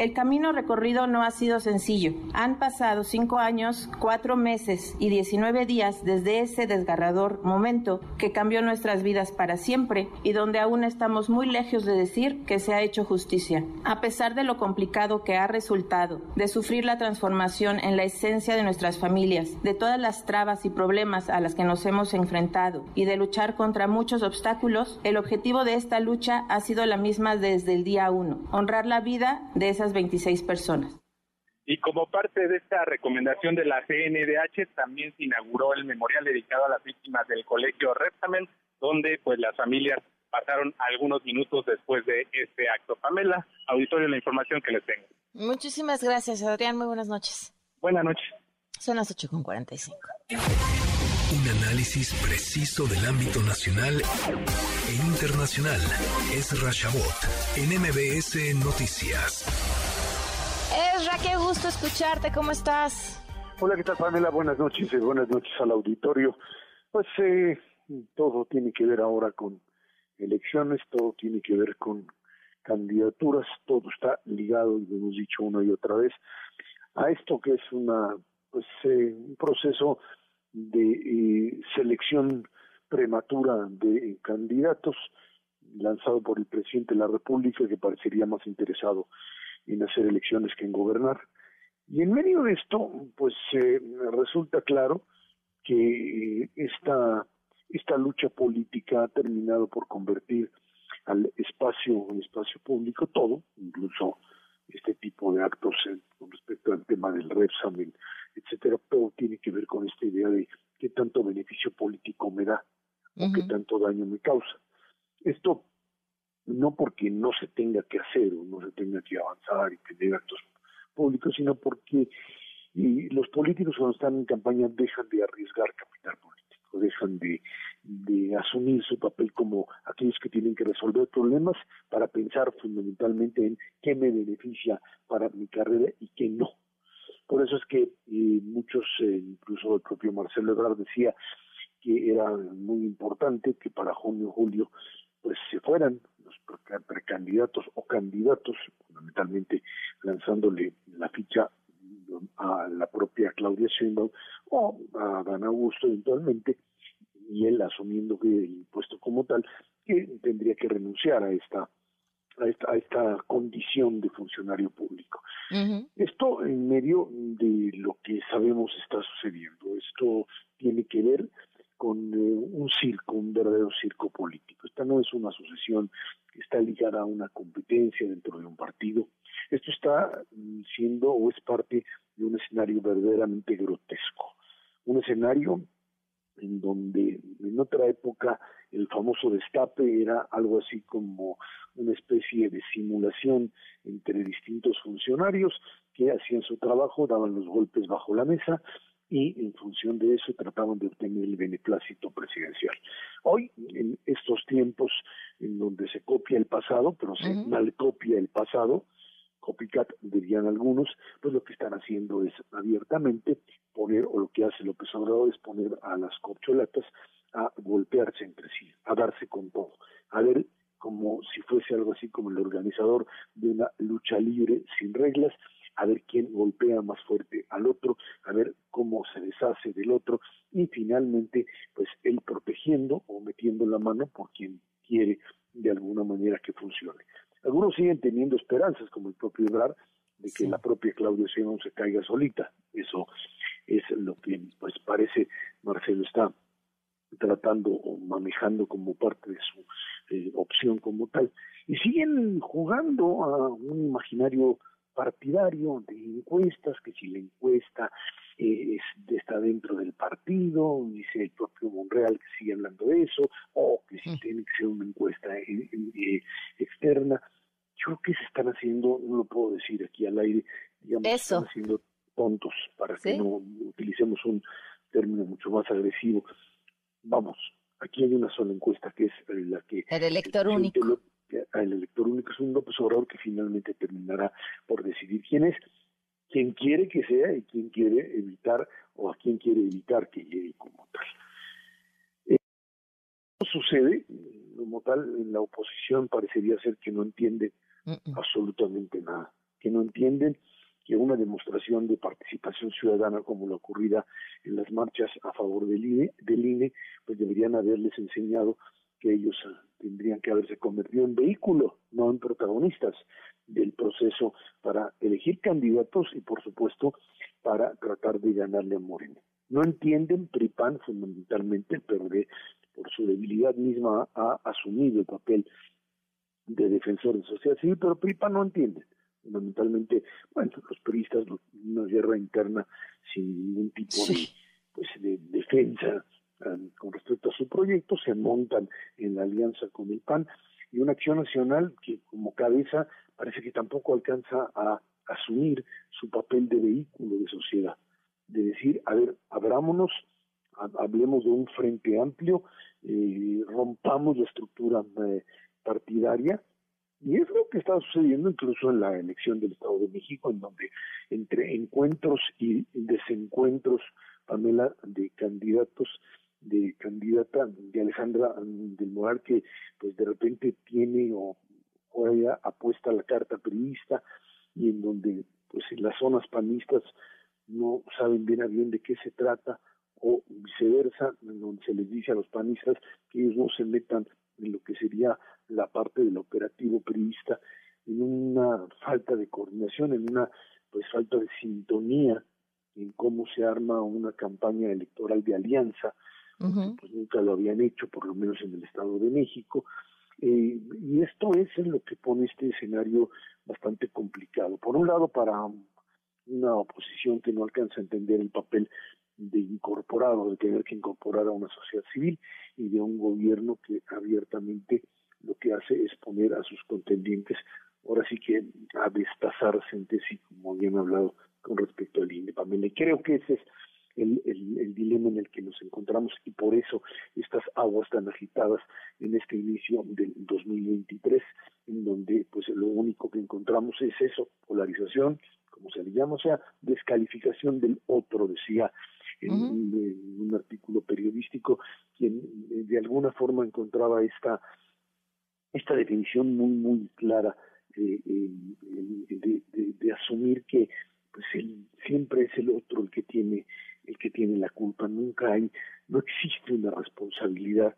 El camino recorrido no ha sido sencillo. Han pasado cinco años, cuatro meses y 19 días desde ese desgarrador momento que cambió nuestras vidas para siempre y donde aún estamos muy lejos de decir que se ha hecho justicia. A pesar de lo complicado que ha resultado, de sufrir la transformación en la esencia de nuestras familias, de todas las trabas y problemas a las que nos hemos enfrentado y de luchar contra muchos obstáculos, el objetivo de esta lucha ha sido la misma desde el día uno, honrar la vida de esas 26 personas. Y como parte de esta recomendación de la CNDH, también se inauguró el memorial dedicado a las víctimas del colegio Repsamen, donde pues las familias pasaron algunos minutos después de este acto. Pamela, auditorio, la información que les tengo. Muchísimas gracias, Adrián. Muy buenas noches. Buenas noches. Son las 8.45. Un análisis preciso del ámbito nacional e internacional. Es Rashabot en MBS Noticias. Ezra, qué gusto escucharte. ¿Cómo estás? Hola, ¿qué tal, Pamela? Buenas noches, eh, buenas noches al auditorio. Pues eh, todo tiene que ver ahora con elecciones, todo tiene que ver con candidaturas, todo está ligado, y lo hemos dicho una y otra vez, a esto que es una pues eh, un proceso de eh, selección prematura de candidatos lanzado por el presidente de la República que parecería más interesado en hacer elecciones que en gobernar. Y en medio de esto, pues eh, resulta claro que eh, esta, esta lucha política ha terminado por convertir al espacio, el espacio público, todo, incluso este tipo de actos con respecto al tema del Repsamen, etcétera, todo tiene que ver con esta idea de qué tanto beneficio político me da o qué tanto daño me causa. Esto no porque no se tenga que hacer o no se tenga que avanzar y tener actos públicos, sino porque y los políticos cuando están en campaña dejan de arriesgar capital político, dejan de, de asumir su papel como aquellos que tienen que resolver problemas para pensar fundamentalmente en qué me beneficia para mi carrera y qué no. Por eso es que eh, muchos, eh, incluso el propio Marcelo Ebrard decía que era muy importante que para junio julio pues se fueran los precandidatos o candidatos, fundamentalmente lanzándole la ficha a la propia Claudia Sheinbaum o a Dan Augusto eventualmente, y él asumiendo que el puesto como tal, que tendría que renunciar a esta a esta, a esta condición de funcionario público. Esto en medio de lo que sabemos está sucediendo. Esto tiene que ver con eh, un circo, un verdadero circo político. Esta no es una sucesión que está ligada a una competencia dentro de un partido. Esto está mm, siendo o es parte de un escenario verdaderamente grotesco. Un escenario en donde en otra época el famoso destape era algo así como una especie de simulación entre distintos funcionarios que hacían su trabajo, daban los golpes bajo la mesa y en función de eso trataban de obtener el beneplácito presidencial. Hoy, en estos tiempos en donde se copia el pasado, pero se mal copia el pasado, copycat dirían algunos, pues lo que están haciendo es abiertamente poner, o lo que hace López Obrador es poner a las corcholatas a golpearse entre sí, a darse con todo, a ver como si fuese algo así como el organizador de una lucha libre sin reglas, a ver quién golpea más fuerte al otro, a ver cómo se deshace del otro y finalmente pues él protegiendo o metiendo la mano por quien quiere de alguna manera que funcione. Algunos siguen teniendo esperanzas, como el propio Ebrard, de que la propia Claudia Sheinbaum se caiga solita. Eso es lo que pues parece Marcelo está tratando o manejando como parte de su eh, opción como tal. Y siguen jugando a un imaginario partidario de encuestas, que si la encuesta eh, está dentro del partido, dice el propio Monreal que sigue hablando de eso, o que si tiene que ser una encuesta eh, externa. Yo creo que se están haciendo, no lo puedo decir aquí al aire, digamos, se están haciendo tontos, para que no utilicemos un término mucho más agresivo. Vamos, aquí hay una sola encuesta que es la que... El elector único. El elector único es un López Obrador que finalmente terminará por decidir quién es, quién quiere que sea y quién quiere evitar o a quién quiere evitar que llegue como tal. Eh, sucede, como tal, en la oposición parecería ser que no entiende absolutamente nada, que no entienden que una demostración de participación ciudadana como la ocurrida en las marchas a favor del INE, del INE pues deberían haberles enseñado que ellos ah, tendrían que haberse convertido en vehículo, no en protagonistas del proceso para elegir candidatos y por supuesto para tratar de ganarle a Moreno. No entienden, PRIPAN fundamentalmente, el PRD por su debilidad misma ha asumido el papel de defensor de sociedad civil, pero PRIPAN no entiende fundamentalmente, bueno, los periodistas, una guerra interna sin ningún tipo de, pues, de defensa con respecto a su proyecto, se montan en la alianza con el PAN y una acción nacional que como cabeza parece que tampoco alcanza a asumir su papel de vehículo de sociedad, de decir, a ver, abrámonos, hablemos de un frente amplio, eh, rompamos la estructura eh, partidaria y es lo que está sucediendo incluso en la elección del Estado de México, en donde entre encuentros y desencuentros, Pamela, de candidatos, de candidata de Alejandra del Moral, que pues de repente tiene o juega apuesta la carta periodista, y en donde pues en las zonas panistas no saben bien a bien de qué se trata, o viceversa, en donde se les dice a los panistas que ellos no se metan en lo que sería la parte del operativo periodista, en una falta de coordinación, en una pues falta de sintonía en cómo se arma una campaña electoral de alianza, pues nunca lo habían hecho, por lo menos en el Estado de México, eh, y esto es en lo que pone este escenario bastante complicado. Por un lado, para una oposición que no alcanza a entender el papel de incorporado, de tener que incorporar a una sociedad civil y de un gobierno que abiertamente lo que hace es poner a sus contendientes, ahora sí que a destazarse entre sí, como habían hablado con respecto al INE, Pamela. Creo que ese es el, el, dilema en el que nos encontramos y por eso estas aguas tan agitadas en este inicio del 2023, en donde pues lo único que encontramos es eso, polarización, como se le llama, o sea, descalificación del otro, decía en, un artículo periodístico, quien eh, de alguna forma encontraba esta, esta definición muy, muy clara eh, de, de, asumir que pues siempre es el otro el que tiene el que tiene la culpa. Nunca hay no existe una responsabilidad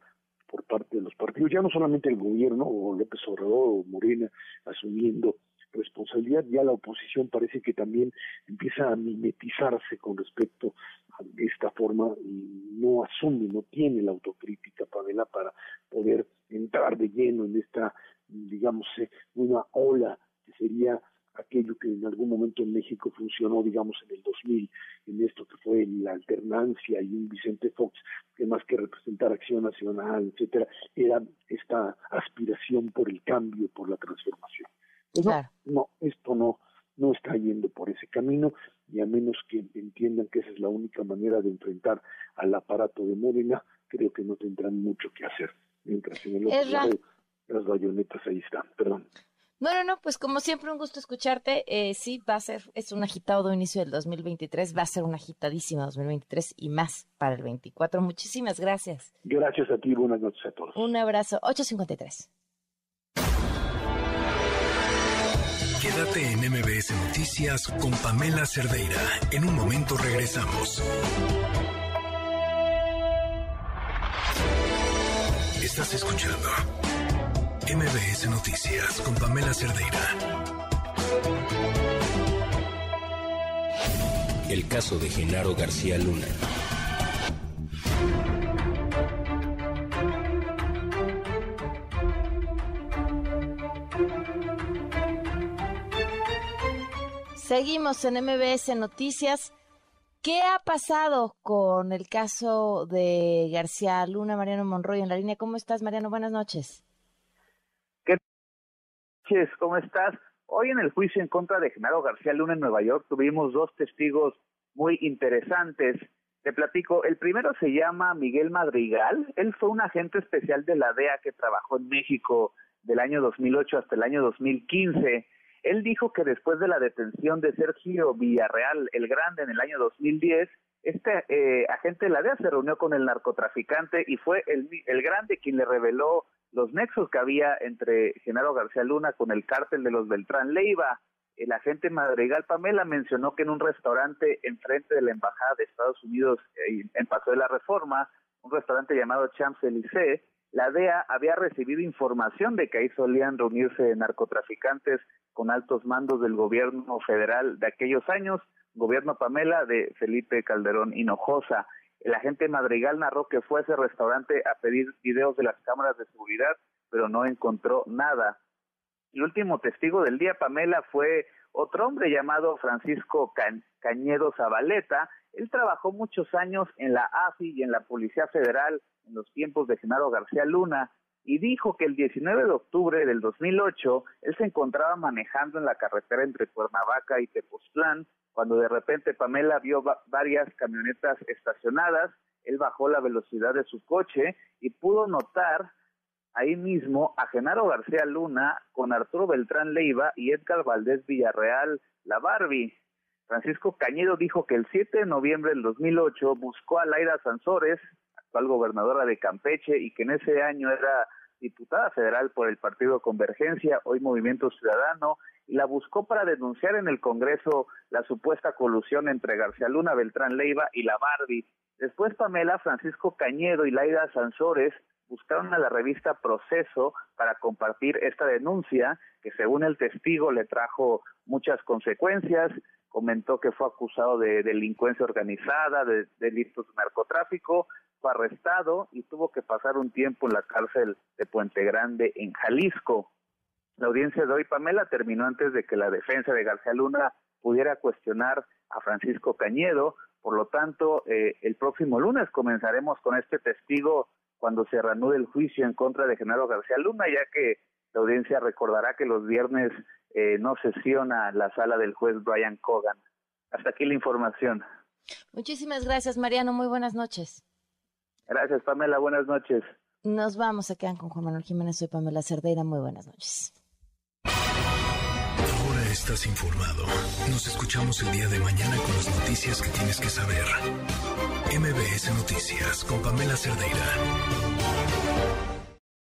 por parte de los partidos. Ya no solamente el gobierno o López Obrador o Morena asumiendo responsabilidad, ya la oposición parece que también empieza a mimetizarse con respecto a esta forma y no asume, no tiene la autocrítica, Pamela, para poder entrar de lleno en esta, digamos, eh, una ola que sería aquello que en algún momento en México funcionó, digamos, en el 2000, en esto que fue la alternancia y un Vicente Fox, que más que representar acción nacional, etcétera, era esta aspiración por el cambio, por la transformación. Pues no, esto no, no está yendo por ese camino y a menos que entiendan que esa es la única manera de enfrentar al aparato de Morena, creo que no tendrán mucho que hacer. Mientras en el otro lado las bayonetas ahí están, perdón. No, no, no, pues como siempre un gusto escucharte. Eh, sí, va a ser, es un agitado inicio del 2023, va a ser un agitadísimo 2023 y más para el 24. Muchísimas gracias. Gracias a ti, buenas noches a todos. Un abrazo, 853. Quédate en MBS Noticias con Pamela Cerdeira. En un momento regresamos. Estás escuchando MBS Noticias con Pamela Cerdeira. El caso de Genaro García Luna. Seguimos en MBS Noticias. ¿Qué ha pasado con el caso de García Luna, Mariano Monroy en la línea? ¿Cómo estás, Mariano? Buenas noches. ¿Qué noches? ¿Cómo estás? Hoy en el juicio en contra de Genaro García Luna en Nueva York tuvimos dos testigos muy interesantes Te platico, el primero se llama Miguel Madrigal, él fue un agente especial de la DEA que trabajó en México del año 2008 hasta el año 2015. Él dijo que después de la detención de Sergio Villarreal el Grande en el año 2010, este eh, agente de la DEA se reunió con el narcotraficante y fue el Grande quien le reveló los nexos que había entre Genaro García Luna con el cártel de los Beltrán Leiva. El agente Madrigal Pamela mencionó que en un restaurante enfrente de la Embajada de Estados Unidos eh, en Paso de la Reforma, un restaurante llamado Champs-Élysées, la DEA había recibido información de que ahí solían reunirse narcotraficantes con altos mandos del gobierno federal de aquellos años, gobierno Pamela de Felipe Calderón Hinojosa. El agente Madrigal narró que fue a ese restaurante a pedir videos de las cámaras de seguridad, pero no encontró nada. El último testigo del día, Pamela, fue otro hombre llamado Francisco Cañedo Zabaleta. Él trabajó muchos años en la AFI y en la Policía Federal en los tiempos de Genaro García Luna y dijo que el 19 de octubre del 2008 él se encontraba manejando en la carretera entre Cuernavaca y Tepoztlán cuando de repente Pamela vio varias camionetas estacionadas, él bajó la velocidad de su coche y pudo notar ahí mismo a Genaro García Luna con Arturo Beltrán Leiva y Edgar Valdés Villarreal, la Barbie. Francisco Cañedo dijo que el 7 de noviembre del 2008 buscó a Laira Sansores, actual gobernadora de Campeche, y que en ese año era diputada federal por el Partido Convergencia, hoy Movimiento Ciudadano, y la buscó para denunciar en el Congreso la supuesta colusión entre García Luna, Beltrán Leiva y la Barbie. Después Pamela, Francisco Cañedo y Laida Sansores buscaron a la revista Proceso para compartir esta denuncia que según el testigo le trajo muchas consecuencias, comentó que fue acusado de delincuencia organizada, de delitos de narcotráfico, fue arrestado y tuvo que pasar un tiempo en la cárcel de Puente Grande en Jalisco. La audiencia de hoy, Pamela, terminó antes de que la defensa de García Luna pudiera cuestionar a Francisco Cañedo. Por lo tanto, eh, el próximo lunes comenzaremos con este testigo cuando se reanude el juicio en contra de Genaro García Luna, ya que la audiencia recordará que los viernes eh, no sesiona la sala del juez Brian Cogan. Hasta aquí la información. Muchísimas gracias, Mariano. Muy buenas noches. Gracias, Pamela. Buenas noches. Nos vamos, a quedar con Juan Manuel Jiménez. Soy Pamela Cerdeira. Muy buenas noches. Ahora estás informado. Nos escuchamos el día de mañana con las noticias que tienes que saber. MBS Noticias con Pamela Cerdeira.